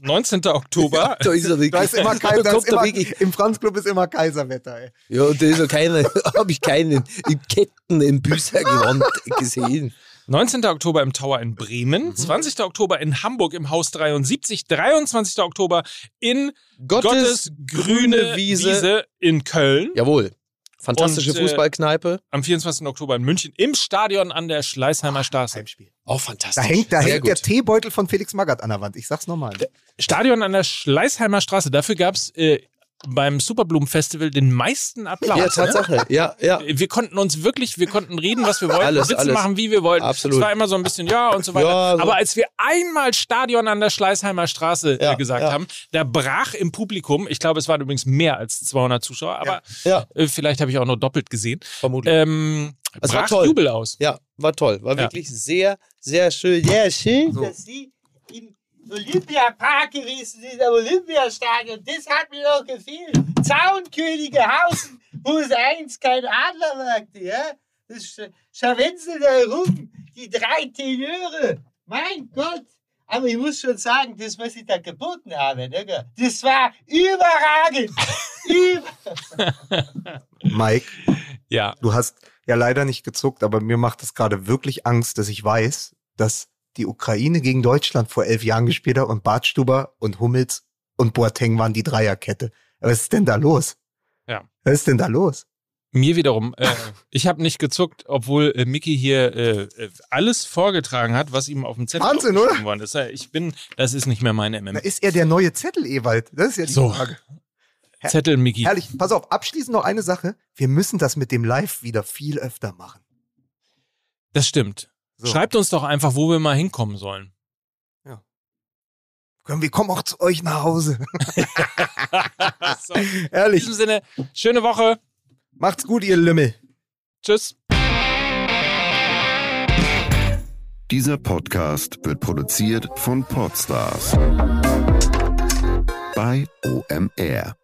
19. Oktober. Da ist er Da ist immer, Kaiser, da ist er immer. Im Franzclub ist immer Kaiserwetter, ey. Ja, und da ist ja keine, [LAUGHS] habe ich keinen Ketten im Büßergewand [LAUGHS] gesehen. 19. Oktober im Tower in Bremen, 20. Oktober in Hamburg im Haus 73, 23. Oktober in Gottes, grüne Wiese. in Köln, Jawohl. Fantastische Und, äh, Fußballkneipe. am 24. Oktober in München im Stadion an der Schleißheimer Straße. Heimspiel. Auch fantastisch. Da hängt, da hängt der. Teebeutel von Felix Magath an der Wand. Ich sag's nochmal. Stadion an der Schleißheimer Straße, dafür gab's äh, beim Superblumenfestival den meisten Applaus. Ja, ne? Tatsache. Ja, ja. Wir konnten uns wirklich, wir konnten reden, was wir wollten, Alles, Witze alles. machen, wie wir wollten. Absolut. Es war immer so ein bisschen ja und so weiter. Ja, so. Aber als wir einmal Stadion an der Schleißheimer Straße Ja, äh, gesagt ja. haben, da brach im Publikum, ich glaube, es waren übrigens mehr als 200 Zuschauer, aber Ja, äh, vielleicht habe ich auch nur doppelt gesehen, vermutlich. ähm, Es war brach toll. Jubel aus. Ja, war toll. War Ja. wirklich sehr, sehr schön. Sehr schön. So. dass Sie im Olympiapark gewesen sind, am Olympiastadion. Das hat mir doch gefehlt. Zaunkönigehausen, wo es einst kein Adler wagte, ja? Das Sch Scharwenzel da herum, die drei Tenöre. Mein Gott. Aber ich muss schon sagen, das, was ich da geboten habe, ne, das war überragend. [LAUGHS] Über Mike, Ja. du hast ja leider nicht gezuckt, aber mir macht es gerade wirklich Angst, dass ich weiß, dass die Ukraine gegen Deutschland vor elf Jahren gespielt hat und Bartstuber und Hummels und Boateng waren die Dreierkette. Was ist denn da los? Ja. Was ist denn da los? Mir wiederum, äh, ich habe nicht gezuckt, obwohl äh, Mickey hier äh, äh, alles vorgetragen hat, was ihm auf dem Zettel Wahnsinn, aufgeschrieben worden ist. Ich bin, das ist nicht mehr meine Da MM. ist er der neue Zettel, Ewald. Das ist ja die So. Frage. Zettel Mickey. Herrlich. Pass auf, abschließend noch eine Sache. Wir müssen das mit dem Live wieder viel öfter machen. Das stimmt. So. Schreibt uns doch einfach, wo wir mal hinkommen sollen. Komm, wir kommen auch zu euch nach Hause. [LAUGHS] so, [LAUGHS] in Herrlich. diesem Sinne, schöne Woche. Macht's gut, ihr Lümmel. Tschüss. Dieser Podcast wird produziert von Podstars bei OMR.